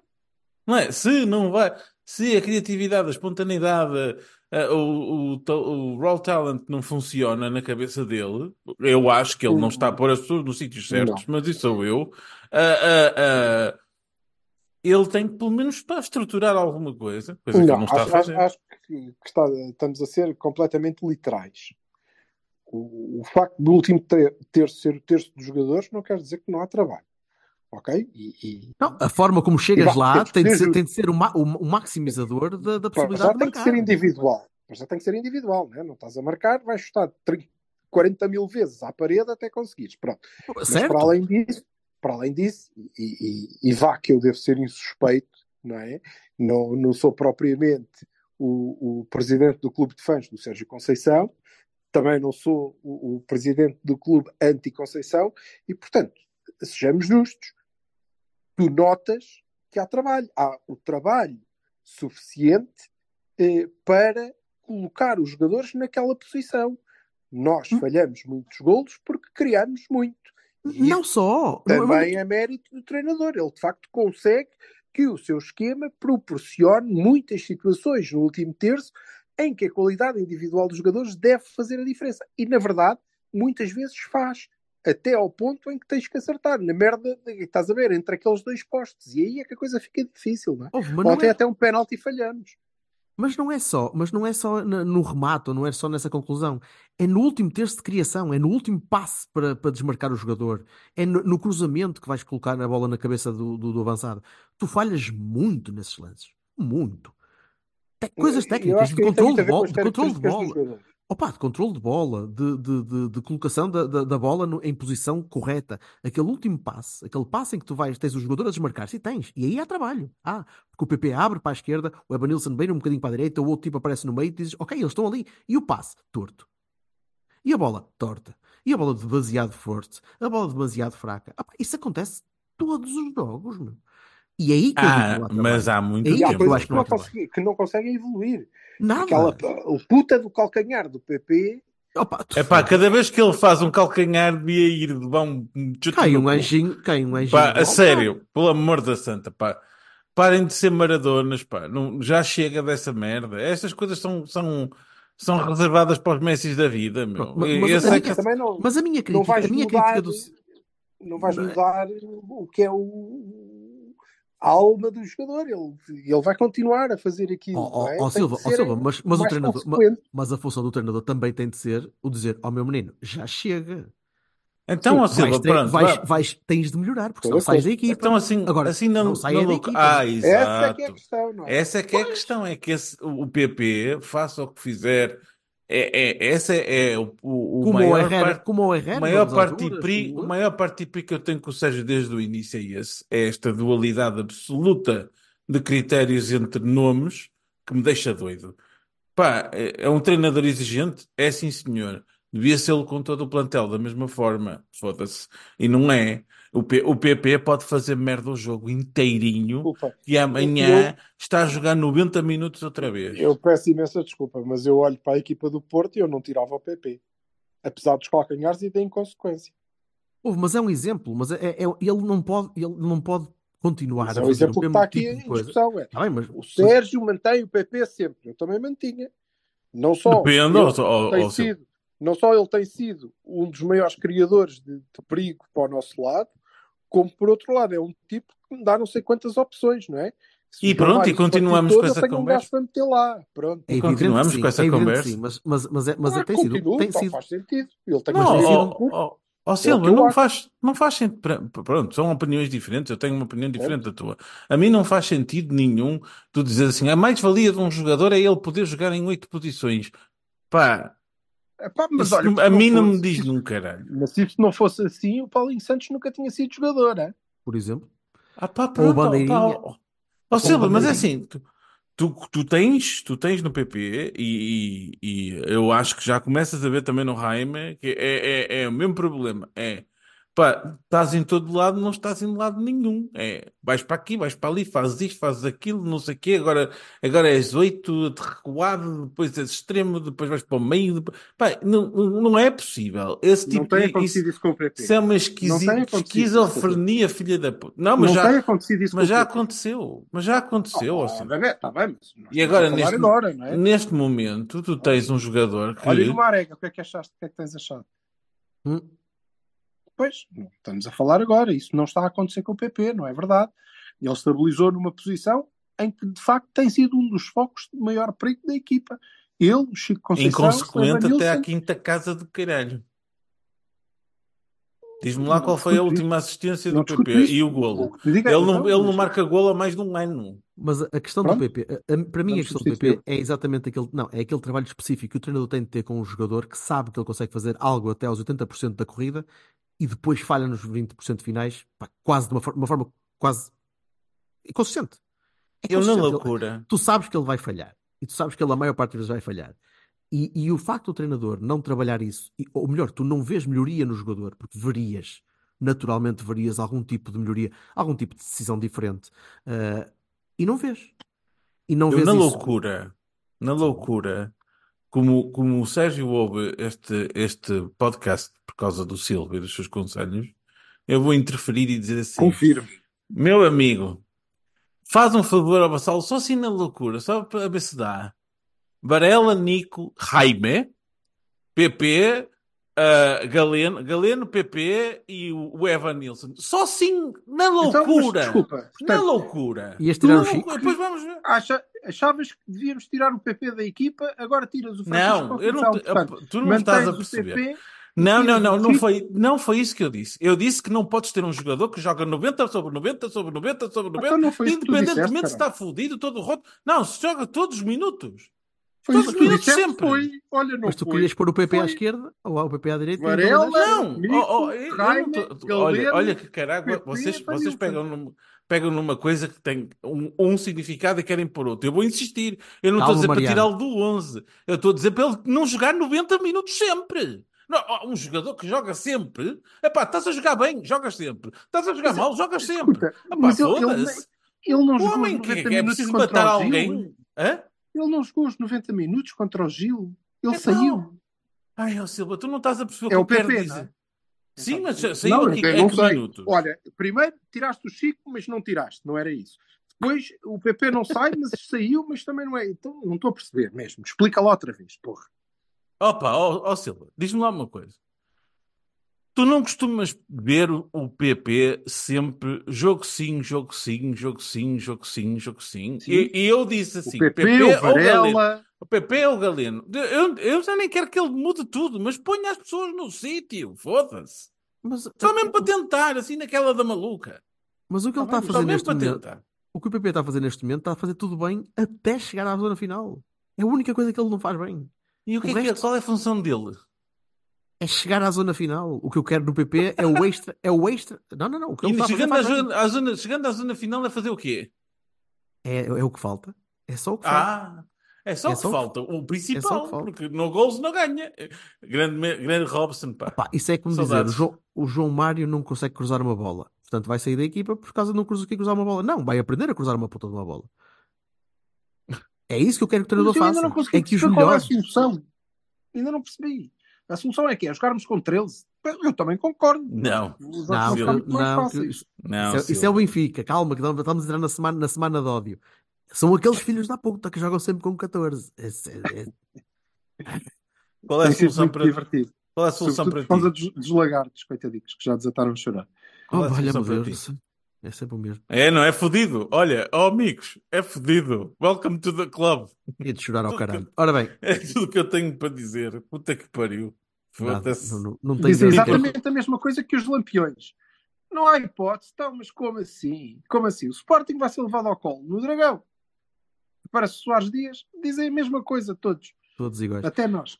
Não é? Se não vai, se a criatividade, a espontaneidade, o, o, o raw talent não funciona na cabeça dele, eu acho que ele não está a pôr as pessoas nos sítios certos, mas isso sou eu. ah, ah, ah, ele tem que pelo menos para estruturar alguma coisa, coisa que ele Não, não está a acho, acho, fazer. acho que, que está- estamos a ser completamente literais. O, o facto do último ter- terço ser o terço dos jogadores não quer dizer que não há trabalho. Ok? E, e- Não, a forma como chegas lá tem de ser tem de ser o, ma- o- maximizador da, da possibilidade já de tem que marcar. ser individual. Mas já tem que ser individual, né? não estás a marcar, vais chutar 30, 40 mil vezes à parede até conseguires. Pronto. Mas Certo? para além disso, para além disso, e, e- e vá que eu devo ser insuspeito, não é? Não, não sou propriamente o, o presidente do clube de fãs do Sérgio Conceição, também não sou o, o presidente do clube anti-Conceição, e portanto, sejamos justos, tu notas que há trabalho. Há o trabalho suficiente eh, para colocar os jogadores naquela posição. Nós Hum. falhamos muitos golos porque criamos muito. E Não só. Também é mérito do treinador. Ele de facto consegue que o seu esquema proporcione muitas situações no último terço em que a qualidade individual dos jogadores deve fazer a diferença. E na verdade, muitas vezes faz. Até ao ponto em que tens que acertar na merda, estás a ver, entre aqueles dois postes. E aí é que a coisa fica difícil, não é? Não Ontem é, até um penalti falhamos. mas não é só, mas não é só no remate, ou não é só nessa conclusão. É no último terço de criação, é no último passe para, para desmarcar o jogador, é no, no cruzamento que vais colocar a bola na cabeça do, do, do avançado. Tu falhas muito nesses lances. Muito. Te- coisas técnicas, de controle de bola, de controle de bola. Opa, de controle de bola, de, de, de, de colocação da, da, da bola no- em posição correta. Aquele último passe, aquele passe em que tu vais, tens o jogador a desmarcar, se tens. E aí há trabalho. Ah, porque o PP abre para a esquerda, o Evanilson vem um bocadinho para a direita, o outro tipo aparece no meio e dizes, ok, eles estão ali. E o passe, torto. E a bola, torta. E a bola demasiado forte. A bola demasiado fraca. Pá, isso acontece todos os jogos, meu. E é aí que Ah, mas há muito É aí E há que eu tempo. coisas acho que que não consegui- que não conseguem evoluir. Nada. Aquela o puta do calcanhar do PP Opa, tu É pá, cada vez que ele faz um calcanhar, devia ir levar um chute Cai um anjinho, cai um anjinho. Pá, a sério, pelo amor da santa, pá. Parem de ser maradonas, pá. Não, já chega dessa merda. Estas coisas são, são, são reservadas para os Messis da vida, meu. Pronto, mas- mas esse a é minha- que- também não, Mas a minha não crítica, vais a minha mudar, crítica do. não vais é- mudar o que é o, a alma do jogador. Ele, ele vai continuar a fazer aquilo. Ó, ó, não é? Tem Silva, ser Silva, mas, mas o treinador, ma- consequente. mas a função do treinador também tem de ser o dizer ao meu menino, já chega. Então, ó Silva, vais, tre- pronto. vais, vais- tens de melhorar, porque senão sais coisa. da equipa. Então, assim, Agora, assim não, não não da equipa. Ah, Essa é que é a exato. questão, não é? Essa é que é a questão, é que esse- o PP, faça o que fizer, é, é, essa é o, o, como, o maior Herrera, parte, como o Herrera, maior parte o maior que eu tenho com o Sérgio desde o início é esse, é esta dualidade absoluta de critérios entre nomes que me deixa doido. Pá, é é um treinador exigente? É sim, senhor. Devia ser com todo o plantel da mesma forma. Foda-se. E não é. O, P- o PP pode fazer merda o jogo inteirinho Desculpa. e amanhã está a jogar 90 minutos outra vez. Eu peço imensa desculpa, mas eu olho para a equipa do Porto e eu não tirava o PP. Apesar dos calcanhares e da inconsequência. Houve, mas é um exemplo, mas é, é- ele não pode, ele não pode continuar Mas a é o fazer exemplo o que mesmo está aqui tipo de em coisa. discussão. É. Tá bem, mas O Sérgio mantém o PP sempre. Eu também mantinha. Não só Depende, ele ó, tem Silva. sido, não só ele tem sido um dos maiores criadores de, de perigo para o nosso lado, como por outro lado é um tipo que me dá não sei quantas opções, não é? Se E pronto, e continuamos com essa um conversa. para meter lá. Pronto. é evidente continuamos sim, com essa é conversa. sim, mas, mas, mas, é, mas é, tem sido, tem sido, faz sentido. Ele tem Mas Não, sido ó, um- ser ó, Ó Silva, não acho. faz, não faz sentido. Pronto, são opiniões diferentes. Eu tenho uma opinião diferente da tua. A mim não faz sentido nenhum tu dizer assim: a mais-valia de um jogador é ele poder jogar em oito posições. Pá, Epá, mas isso olha, a mim não me fosse- diz num caralho. Mas se isso não fosse assim, o Paulinho Santos nunca tinha sido jogador, é? Por exemplo. Ah, pá, pronto, ó, bandeirinha. pá, ó. Ó, Silva, mas é assim, tu, tu, tu tens, tu tens no PP e, e- e eu acho que já começas a ver também no Jaime que é, é, é o mesmo problema. É, pá, estás em todo lado, não estás em lado nenhum. É, vais para aqui, vais para ali, fazes isto, fazes aquilo, não sei o quê, agora, agora és oito, de recuado, depois és extremo, depois vais para o meio. depois- Pá, não, não não é possível. Esse Não tipo tem de- acontecido isso, isso com o PP. isso é uma Não tem esquizofrenia, filha da puta. Não, mas não já. tem acontecido isso Mas com já aconteceu, mas já aconteceu. Oh, Silva. bebê, tá bem, E agora, neste, agora, não é? neste momento, tu tens um jogador que. Olha, e o Marega, o que é que achaste? O que é que tens achado? Hum, Pois, não estamos a falar agora. Isso não está a acontecer com o PP, não é verdade? Ele estabilizou numa posição em que, de facto, tem sido um dos focos de maior perigo da equipa. Ele, o Chico Conceição, inconsequente até à quinta casa do caralho. Diz-me lá qual foi a última assistência Não do PP isso. e o golo. Ele então, não, ele não marca golo há mais de um ano. Mas a a questão Pronto. do PP, a- a- para mim a Vamos questão do PP é exatamente aquele, não, é aquele trabalho específico que o treinador tem de ter com um jogador que sabe que ele consegue fazer algo até aos 80% da corrida e depois falha nos 20% finais, pá, quase de uma, for- uma forma quase inconsistente. É Eu na consistente. Ele- loucura. tu sabes que ele vai falhar e tu sabes que ele a maior parte das vezes vai falhar. E, e o facto do treinador não trabalhar isso, e- ou melhor, tu não vês melhoria no jogador, porque verias, naturalmente verias algum tipo de melhoria, algum tipo de decisão diferente, ah, e não vês. E não Eu vês na isso. loucura, na loucura, como, como o Sérgio ouve este, este podcast por causa do Silvio e dos seus conselhos, eu vou interferir e dizer assim: Confirmo. Meu amigo, faz um favor ao Vassalo, só assim na loucura, só para ver se dá. Varela, Nico, Jaime, PP, ah, Galeno, Galeno, PP e o o Evan Nilsson. Só assim na Então, mas, loucura. desculpa, na portanto, loucura. Ias tirar Na o Chico? loucura. Depois vamos ver. acha- achavas que devíamos tirar o PP da equipa, agora tiras o Francisco Não, eu não, tu não estás a perceber. Não, não, não, não <laughs> foi, não foi isso que eu disse. Eu disse que não podes ter um jogador que joga 90 sobre 90 sobre 90 sobre 90, Então independentemente disseste, se está fudido, todo roto. Não, se joga todos os minutos. Foi Todos os minutos disseste, sempre. Foi. Olha, não Mas tu foi. querias pôr o PP à Foi. esquerda ou o PP à direita? Varela, à? Não, Nico, oh, oh, eu- eu não Jaime, tô- olha, Galeno, olha que caralho, PP, vocês, vocês pegam, num- pegam numa coisa que tem um, um significado e querem pôr outro. Eu vou insistir. Eu não estou a dizer para Mariano. tirá-lo do 11. Eu estou a dizer para ele não jogar 90 minutos sempre. Não, um jogador que joga sempre, epá, estás a jogar bem, jogas sempre. Estás a jogar Mas, mal, jogas sempre. Escuta, Epá, mas ele, ele, ele não O jogou homem que 90 que é minutos preciso matar alguém. Hã? Ele não jogou os 90 minutos contra o Gil. Ele Então, saiu. Ai, ó Silva, tu não estás a perceber É o que eu PP, não é? Sim, mas Não, saiu eu aqui não em que sei. minutos? Olha, primeiro tiraste o Chico, mas não tiraste, não era isso. Depois o PP não sai, mas saiu, mas também não é. Então não estou a perceber mesmo. Explica lá outra vez, porra. Opa, ó ó, Silva, diz-me lá uma coisa. Tu não costumas ver o o PP sempre jogo sim, jogo sim, jogo sim, jogo sim, jogo sim. Sim. E, e eu disse O assim: PP, PP o ou Galeno? O PP ou Galeno? Eu, eu já nem quero que ele mude tudo, mas ponha as pessoas no sítio, foda-se. Mas, Só mesmo para tentar, assim naquela da maluca. mas o que ele está a Só fazer neste momento, o que o PP está a fazer neste momento, está a fazer tudo bem até chegar à zona final. É a única coisa que ele não faz bem. E o que O é que é? resto- Qual é a função dele? É chegar à zona final. O que eu quero no PP é o extra. É o extra. Não, não, não. O que E ele fazer chegando, à zona, à zona- chegando à zona final é fazer o quê? É, é o que falta. É só o que falta. Ah, é só É o que só que- falta. O é principal, que falta. porque no gols não ganha. Grande, grande Robson, pá. Isso é como dizer, o Saudades. João, o João Mário não consegue cruzar uma bola. Portanto, vai sair da equipa por causa de não conseguir cruzar uma bola. Não, vai aprender a cruzar uma puta de uma bola. É isso que eu quero que o treinador eu ainda faça. não consegui É que os perceber qual é a melhores. solução. Ainda não percebi. A solução é que é jogarmos com 13. Eu também concordo. Não. Não, mais não, isso, Não, isso é, isso é o Benfica. Calma, que estamos a entrar na semana, na semana de ódio. São aqueles filhos da puta que jogam sempre com 14. Esse é- é- Qual é a solução para divertido. Qual é a solução Sobretudo para por causa ti? dos, dos lagartos, coitadinhos, que já desataram a chorar. Oh, Qual é a valha-me solução para ti? É sempre o mesmo. É, não é fodido. Olha, ó amigos, é fodido. Welcome to the club. E de chorar ao caralho. Ora bem, <laughs> É tudo o que eu tenho para dizer. Puta que pariu. Nada. Não, não, não grande- exatamente a mesma coisa que os lampiões. Não há hipótese, então, mas como assim? Como assim? O Sporting vai ser levado ao colo no Dragão. Para Soares Dias, dizem a mesma coisa todos, Todos iguais. até nós.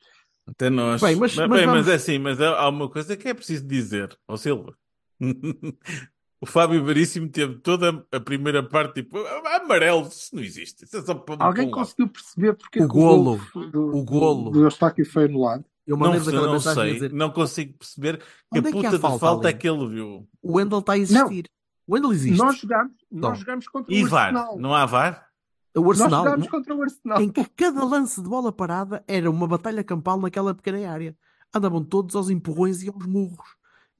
Até nós. Bem, mas- mas, mas bem, mas vamos- é assim, mas há há uma coisa que é preciso dizer ao Silva. <laughs> o Fábio Veríssimo teve toda a primeira parte tipo amarelo, isso não existe. Isso é só para Alguém lado. conseguiu perceber porque O é que golo. golo do, O golo. do Eustáquio foi anulado? Eu Não, não sei, dizer não consigo perceber que Onde a é que puta de falta falta é que ele viu. o Wendel está a existir. O Wendel existe. Nós jogámos, nós jogámos contra E o VAR? Arsenal. Não há VAR? o Nós Arsenal, jogámos contra o Arsenal. em que cada lance de bola parada era uma batalha campal naquela pequena área. Andavam todos aos empurrões e aos murros.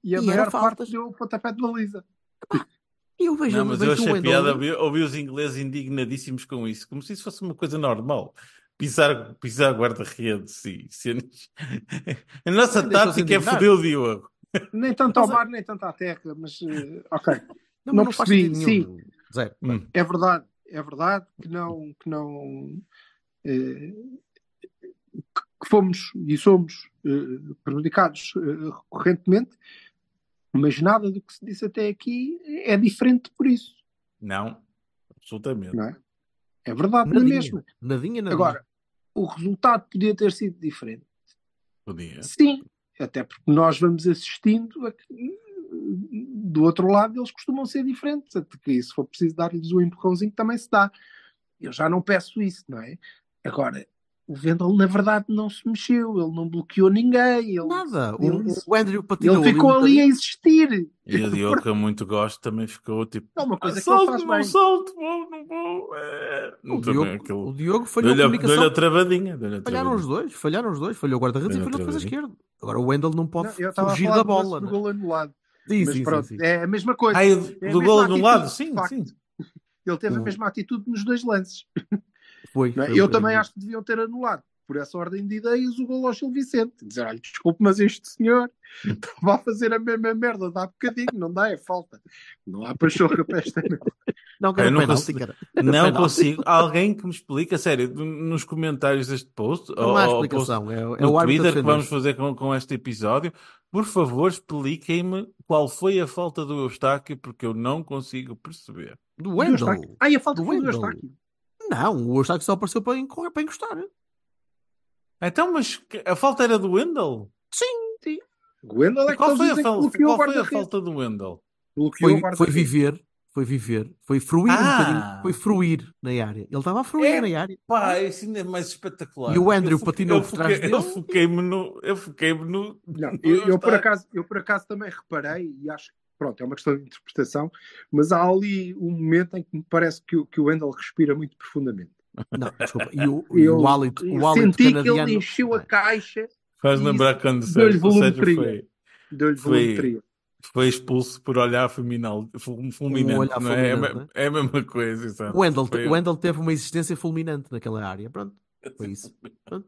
E a E era maior parte deu o pontapé de baliza. E eu vejo, Não, mas vejo eu achei piada ali. ouvir, ouvir os ingleses indignadíssimos com isso, como se isso fosse uma coisa normal. Pisar, pisar guarda-redes e cenas. A nossa Não tática é foder o Diogo. Nem tanto ao mar, nem tanto à terra, mas eh, ok. Não, Não faz percebi, nenhum. Zero. Hum. É verdade, é verdade que não, que não eh, que fomos e somos eh, prejudicados eh, recorrentemente, mas nada do que se disse até aqui é diferente por isso, Não, absolutamente. não é? É verdade, na Nadinha. mesma. Nadinha, nadinha. Agora, o resultado podia ter sido diferente. Podia. Sim, até porque nós vamos assistindo a que, do outro lado eles costumam ser diferentes, até que se for preciso dar-lhes o empurrãozinho também se dá. Eu já não peço isso, não é? Agora, o Vendel na verdade não se mexeu, ele não bloqueou ninguém, ele, Nada. O, ele, o Andrew patinou ele ficou ali a existir. E o Diogo, que eu muito gosto, também ficou tipo. É uma coisa "Ah, que ele salto, faz não bem. salto, vou, não vou. É... O Também Diogo, aquilo- o Diogo falhou a comunicação. deu-lhe a travadinha. a Falharam os dois, falharam os dois. Falhou o guarda-redes e falhou o defesa esquerdo. Agora o Wendel não pode Não, fugir da bola. do né? gol anulado. Sim, Mas sim, pronto, sim, sim. é a mesma coisa. Ai, É a do mesma gol anulado, sim, sim. Ele teve a O- mesma atitude nos dois lances. <laughs> Foi, não é? foi Eu também bocadinho. acho que deviam ter anulado, por essa ordem de ideias, o gol ao Gil Vicente. Dizer, olha, desculpe, mas este senhor estava a fazer a mesma merda, dá bocadinho, não dá, é falta. Não há pachorra para esta merda. Não, não penalti, consigo- cara. Não penalti. consigo. Alguém que me explica, sério, nos comentários deste post, Não ou, há ou post explicação. É, é no Twitter que vamos fazer com, com este episódio, por favor, expliquem-me qual foi a falta do Eustáquio, porque eu não consigo perceber. Do Wendel. Eustáquio. Ai, a falta Do foi do Wendel. Eustáquio. Não, o Eustáquio só apareceu para, para encostar. Então, mas a falta era do Wendel? O Wendel é E que qual foi a, fal- qual foi a falta do Wendel? Bloqueou Foi, foi viver, foi viver, foi fruir um Ah! bocadinho, foi fruir na área. Ele estava a fruir É, na área. Pá, isso ainda é mais espetacular. E o Andrew Eu patinou eu por trás dele. Eu foquei-me no. Eu foquei-me no. Não, <laughs> no eu, eu por acaso, eu por acaso também reparei e acho que pronto, é uma questão de interpretação, mas há ali um momento em que me parece que, o- que o Wendel respira muito profundamente. Não, desculpa. E o, Eu o hálito, o hálito senti que canadiano. ele encheu a caixa, Faz lembrar quando o deu-lhe Sérgio foi, deu-lhe Foi- volumetria. foi expulso por olhar fulminal, fulminante. olhar não é? É, fulminante, né? é a mesma coisa. exato. O Wendell, Foi- o Wendell teve uma existência fulminante naquela área. Pronto, foi isso. Pronto.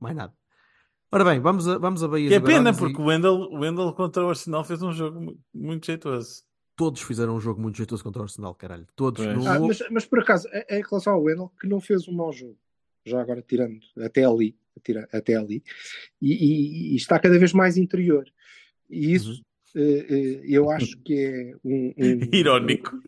Mais nada. Ora bem, vamos a, vamos a Bahia Que é pena, porque o Wendel, o Wendel contra o Arsenal fez um jogo mu- muito jeitoso. Todos fizeram um jogo muito jeitoso contra o Arsenal, caralho. Todos. Não Ah, mas, mas por acaso, em em relação ao Wendel, que não fez um mau jogo, já agora tirando até ali, tira- até ali, e, e- e está cada vez mais interior. E isso Uhum. eh, eh, eu acho que é um, um- <laughs> Irónico.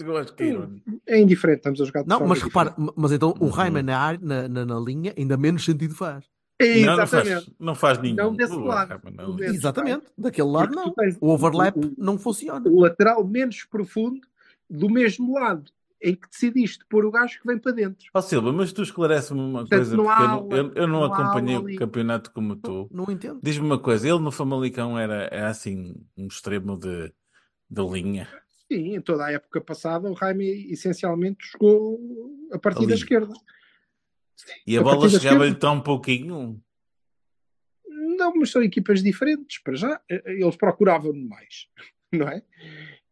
Eu acho que é irónico. É indiferente, estamos a jogar de Não, mas repara, diferente. mas então o Uhum. Raiman na, na, na linha ainda menos sentido faz. É, Não, não faz, não faz nenhum. Não desse lado. não. Não desse. Exatamente. Daquele lado não. O overlap o- não funciona. o lateral menos profundo do mesmo lado em que decidiste pôr o gajo que vem para dentro. Ó Silva, mas tu esclarece-me uma Portanto, coisa, não porque há eu não, eu, eu não não acompanhei o ali. campeonato como tu. Não entendo. Diz-me uma coisa, ele no Famalicão era, era assim, um extremo de, de linha. Sim, em toda a época passada o Jaime essencialmente jogou a partir Ali. da esquerda. E a, A bola chegava-lhe tão pouquinho. Não, mas são equipas diferentes. Para já, eh, eles procuravam mais, <laughs> não é?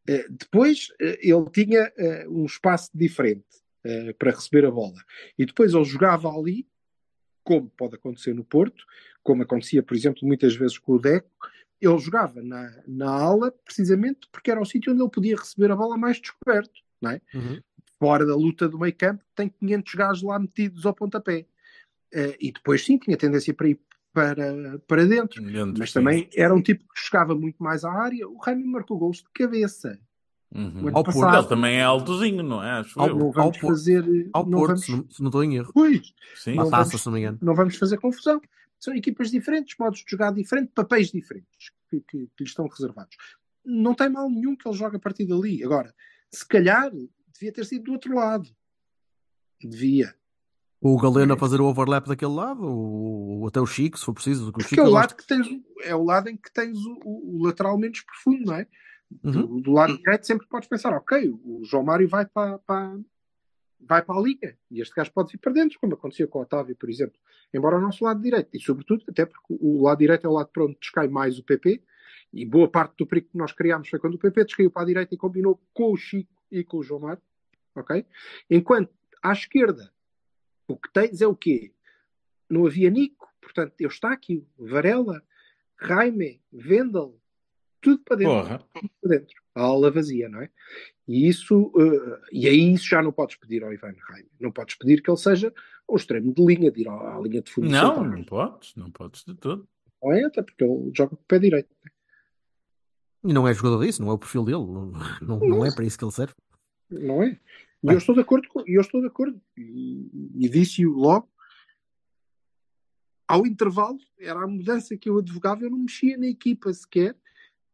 Eh, Depois, eh, ele tinha eh, um espaço diferente eh, para receber a bola. E depois ele jogava ali, como pode acontecer no Porto, como acontecia, por exemplo, muitas vezes com o Deco, ele jogava na, na ala precisamente porque era o sítio onde ele podia receber a bola mais descoberto, não é? Uhum. Fora da luta do meio campo, tem 500 gajos lá metidos ao pontapé. Eh, e depois, sim, tinha tendência para ir para, para dentro. Dentro, Mas sim. também era um tipo que chegava muito mais à área. O Raimi marcou gols de cabeça. Uhum. Ao passado- Porto. Ele também é altozinho, não é? Acho Ao- eu. Não vamos Ao Porto- fazer. Ao não Porto, vamos, se, não, estou em erro. Pois, Sim. Não taça, vamos- se não me engano. não vamos fazer confusão. São equipas diferentes, modos de jogar diferentes, papéis diferentes que, que- que lhes estão reservados. Não tem mal nenhum que ele jogue a partir dali. Agora, se calhar, devia ter sido do outro lado. Devia. O Galeno a fazer o overlap daquele lado, ou, até o Chico, se for preciso. Porque Chico é o lado que tens, é o lado em que tens o, o- o lateral menos profundo, não é? Uhum. Do, do lado direito sempre podes pensar, ok, o João Mário vai para, para- vai para a liga e este gajo pode vir para dentro, como acontecia com o Otávio, por exemplo. Embora o nosso lado direito, e sobretudo, até porque o lado direito é o lado para onde descai mais o PP, e boa parte do perigo que nós criámos foi quando o PP descaiu para a direita e combinou com o Chico e com o João Mário, ok? Enquanto à esquerda, o que tens é o quê? Não havia Nico, portanto, Eustáquio, Varela, Jaime, Vendel, tudo para dentro Porra. para dentro, a aula vazia, não é? E isso, eh, e aí isso já não podes pedir ao Ivan Raime. Não podes pedir que ele seja o extremo de linha, de ir à, à linha de fundo. Não, central. não podes, não podes de todo. Não é, até porque ele joga com o pé direito. E não é jogador disso, não é o perfil dele. Não, não, não é para isso que ele serve. Não é? E eu estou de acordo com, e eu estou de acordo. E, e disse-o logo. Ao intervalo, era a mudança que eu advogava, eu não mexia na equipa sequer.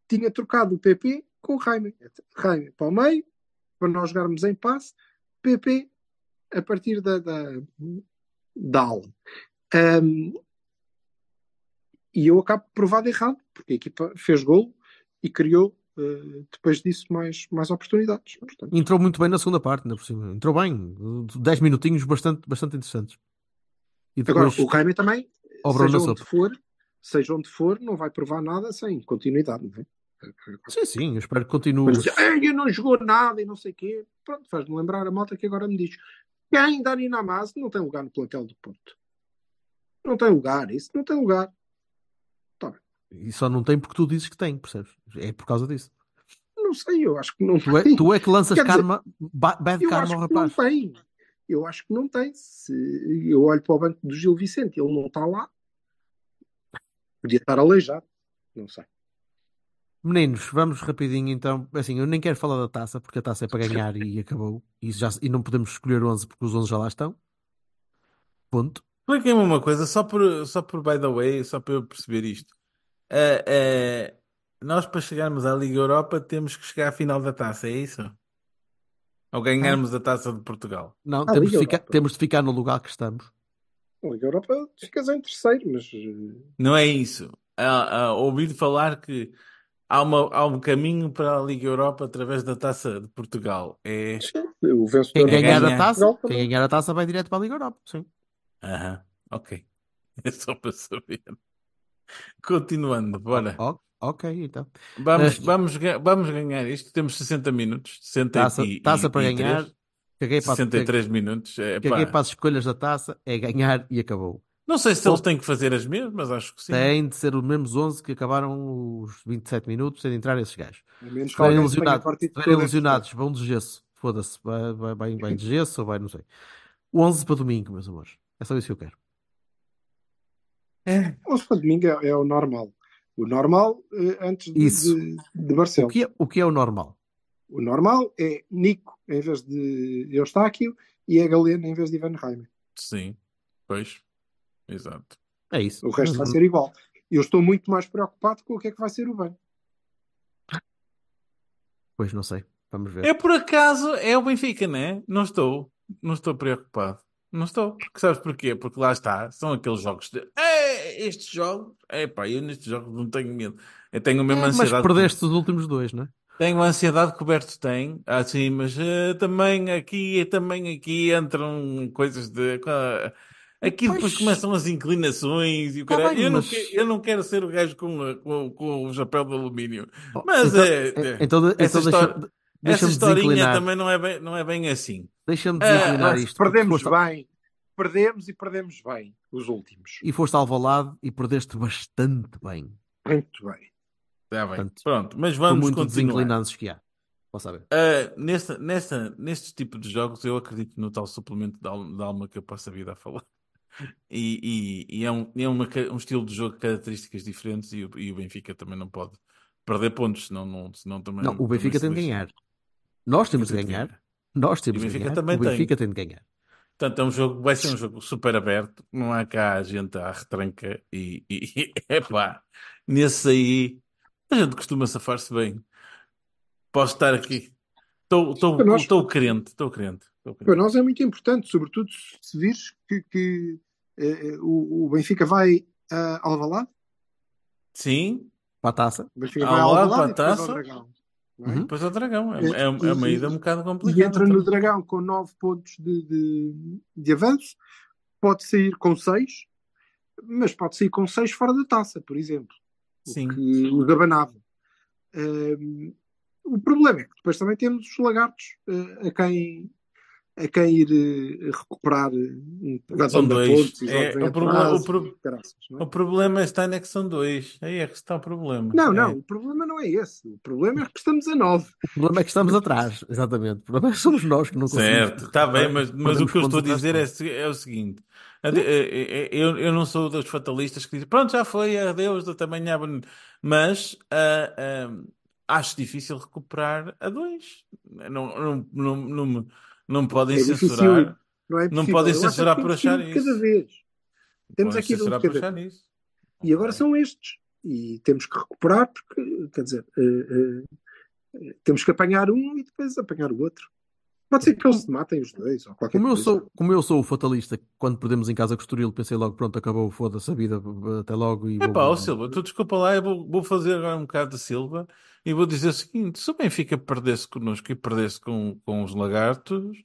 Tinha trocado o PP com o Jaime. Jaime para o meio, para nós jogarmos em passe. PP a partir da, da, da aula. Ahm, e eu acabo provado errado, porque a equipa fez gol e criou eh, depois disso mais, mais oportunidades. Portanto, Entrou muito bem na segunda parte, ainda por cima. Entrou bem. 10 minutinhos bastante, bastante interessantes. E Agora, o Jaime também, seja onde sopa. for, seja onde for, não vai provar nada sem continuidade. Não é? Sim, sim, eu espero que continue. Mas dizer, "Ei, eu não jogou nada e não sei o quê. Pronto, faz-me lembrar a malta que agora me diz quem Dani Namaz não tem lugar no plantel do Porto. Não tem lugar, isso não tem lugar. E só não tem porque tu dizes que tem, percebes? É por causa disso. Não sei, eu acho que não Tu é, tem. tu é que lanças Quer karma, ba- bad Eu karma acho ao que não rapaz. tem. Eu acho que não tem. Se eu olho para o banco do Gil Vicente, ele não está lá. Podia estar aleijado. Não sei. Meninos, vamos rapidinho então. Assim, eu nem quero falar da taça, porque a taça é para ganhar e acabou. E, já, e não podemos escolher 11 porque os 11 já lá estão. Ponto. Expliquem-me uma coisa, só por, só por by the way, só para eu perceber isto. Nós, para chegarmos à Liga Europa, temos que chegar à final da taça, é isso? Ou ganharmos a taça de Portugal? Não, Ah, temos, de Liga ficar, Europa. temos de ficar no lugar que estamos. Na Liga Europa ficas em terceiro, mas eh, Não é isso. Ah, ah, ouvi falar que há, uma, há um caminho para a Liga Europa através da taça de Portugal. É. o vencedor Quem da ganhar ganhar. a taça, Portugal quem também. ganhar a taça vai direto para a Liga Europa. Sim. Aham, ok. <laughs> É só para saber. Continuando, bora. O- ok, então. Vamos, Eh, vamos, vamos ganhar isto. Temos 60 minutos. 60 Taça, e, taça e- para e ganhar. três. Caguei para, 63 minutos. É, caguei pá. para as escolhas da taça. É ganhar e acabou. Não sei se eles têm que fazer as mesmas, acho que sim. Tem de ser os mesmos 11 que acabaram os 27 minutos sem entrar esses gajos. Estiverem tenha ilusionados, ilusionados, vão de gesso. Foda-se, vai, vai, vai, vai de gesso ou vai, não sei. 11 para domingo, meus amores. É só isso que eu quero. É, o domingo é, é o normal. O normal eh, antes de, Isso. de, de O que, é, o que é o normal? O normal é Nico em vez de Eustáquio e é Galeno em vez de Ivan Raime. Sim, pois. Exato. É isso. O resto vai ser igual. Eu estou muito mais preocupado com o que é que vai ser o bem. Pois não sei. Vamos ver. É por acaso, é o Benfica, não é? Não estou. Não estou preocupado. Não estou. Porque sabes porquê? Porque lá está. São aqueles jogos de. Estes jogos. É pá, eu nestes jogos não tenho medo. Eu tenho a mesma É, mas ansiedade. perdeste os últimos dois, não é? Tenho a ansiedade que o Berto tem, assim, mas eh, também aqui, também aqui entram coisas de. ah, Aqui depois Pois. começam as inclinações e o Tá caralho. bem, eu, não mas- que- eu não quero ser o gajo com, a- com, com o chapéu de alumínio. Oh, Mas então, é- é- então, então essa deixa, história- Essa deixa-me historinha também não é bem, não é bem assim. Deixa-me Ah, desinclinar Mas isto. perdemos bem. Perdemos e perdemos bem os últimos. E foste ao Alvalade e perdeste bastante bem. Muito bem. Está bem. Portanto, Pronto, mas vamos muito continuar. desinclinantes que há. Posso saber. Ah, nesta, nesta, nestes tipos de jogos, eu acredito no tal suplemento de alma que eu passo a vida a falar. <laughs> E, e- e é, um, é uma um estilo de jogo de características diferentes e o, e o Benfica também não pode perder pontos, senão, não, senão também. Não, o Benfica tem de ganhar. Nós temos de tem ganhar. Nós o temos de Benfica ganhar. também o tem. Benfica tem de ganhar. Portanto, é um jogo, vai ser um jogo super aberto, não há cá gente à retranca e, e <laughs> epá, nesse aí a gente costuma safar-se bem. Posso estar aqui. Estou crente, estou crente. Para nós é muito importante, sobretudo se vires que, que, eh, o, o Benfica vai a Alvalade, Sim, Para a taça. o Benfica vai a Alvalade Alvalade e para a ao taça. É? Uhum. depois ao Dragão. É, E- é, é uma e- ida um bocado E complicada. entra então. no Dragão com 9 pontos de, de, de avanço, pode sair com 6, mas pode sair com 6 fora da taça, por exemplo. Sim. O que os abanava. O problema é que depois também temos os lagartos eh, a quem a quem ir eh, recuperar eh, São dois. pontos É, jogos em o problema- atraso o pro- não é? O problema está é que são dois. Aí é que está o problema. Não, É. não, o problema não é esse. O problema é que estamos a 9. O problema é que estamos atrás. Exatamente. O problema é que somos nós que não conseguimos. Certo, está bem, mas, mas o que eu estou a dizer é, é o seguinte: é- é- eu, eu não sou dos fatalistas que dizem pronto, já foi, adeus, até amanhã, mas ah, ah, acho difícil recuperar a dois. Não, não, não, não, me- não podem É difícil, censurar. Não, é Não podem censurar por achar de cada isso. vez. Temos aqui um censurar por cada achar. E agora são estes. E temos que recuperar, porque, quer dizer, eh, eh, temos que apanhar um e depois apanhar o outro. Pode ser que eles se matem os dois, ou qualquer Como eu, coisa. sou, como eu sou o fatalista, quando perdemos em casa com o Estoril, pensei logo, pronto, acabou, foda-se a vida, até logo e É vou... pá, ó Silva, tu desculpa lá, eu vou, vou fazer agora um bocado de Silva e vou dizer o seguinte: se o Benfica perdesse connosco e perdesse com, com os lagartos,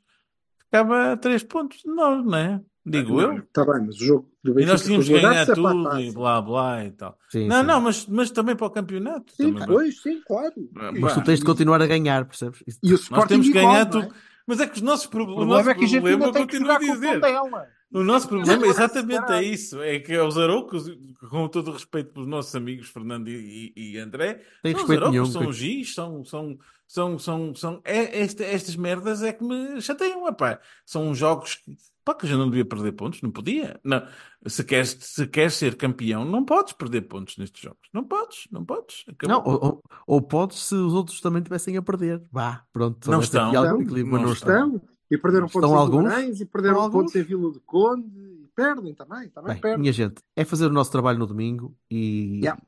ficava a três pontos de nós, não é? Digo eu. Está bem, mas o jogo do E Benfica nós com tínhamos os que ganhar é tudo e blá blá e tal. Sim, não, sim. não, mas, mas também para o campeonato. Sim, também. pois, sim, claro. Mas tu tens de continuar a ganhar, percebes? E o Nós Sporting temos que igual, ganhar não é? Mas é que os nossos pro- O problema nosso é que a gente problema, ainda tem que continuo a jogar com o dizer. Tondela. O nosso problema Agora, exatamente é isso: é que os Aroucos, com todo o respeito pelos nossos amigos Fernando e, e- André, Tem os nenhum, são Gis, são, são, são, são, são é, esta- estas merdas é que me chateiam, epá. São jogos que, pá, que gente não devia perder pontos, não podia. Não. Se, queres, se queres ser campeão, não podes perder pontos nestes jogos. Não podes, não podes. Acabou. Não, ou, ou, ou podes se os outros também estivessem a perder. Vá, pronto. Não estão. Não, não não estão. estão. E perderam Estão pontos em alguns? Guimarães e perderam Estão pontos alguns? em Vila do Conde. E perdem também, também Bem, perdem. minha gente, é fazer o nosso trabalho no domingo e, Yeah.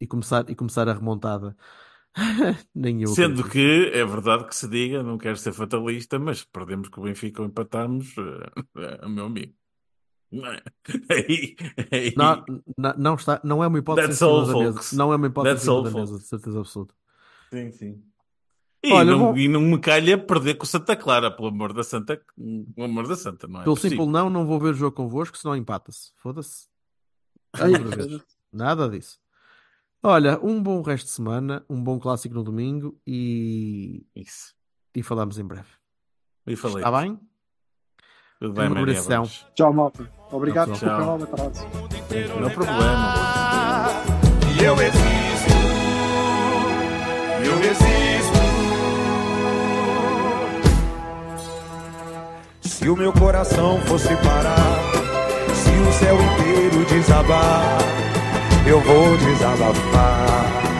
e, começar, e começar a remontada. <laughs> Nem eu. Sendo acredito. que é verdade que se diga, não quero ser fatalista, mas se perdemos com o Benfica ou empatarmos, eh, meu amigo. Não é? <laughs> Aí, aí- Não, não, não está, não é uma hipótese That's all, da folks. mesa. Não é uma hipótese That's all, mesa, de certeza absoluta. Sim, sim. E, Olha, não, vou- e não me calha perder com o Santa Clara, pelo amor da Santa, pelo amor da Santa, não é Pelo possível. simples não, não vou ver o jogo convosco, senão empata-se. Foda-se. <laughs> Nada disso. Olha, um bom resto de semana, um bom clássico no domingo e, Isso. e falamos em breve. E falei. Está bem? Tudo bem, Maria abração. Tchau, malta. Obrigado por pelo atraso. Não há problema. E eu existo, eu existo. Se o meu coração fosse parar, se o céu inteiro desabar, eu vou desabafar.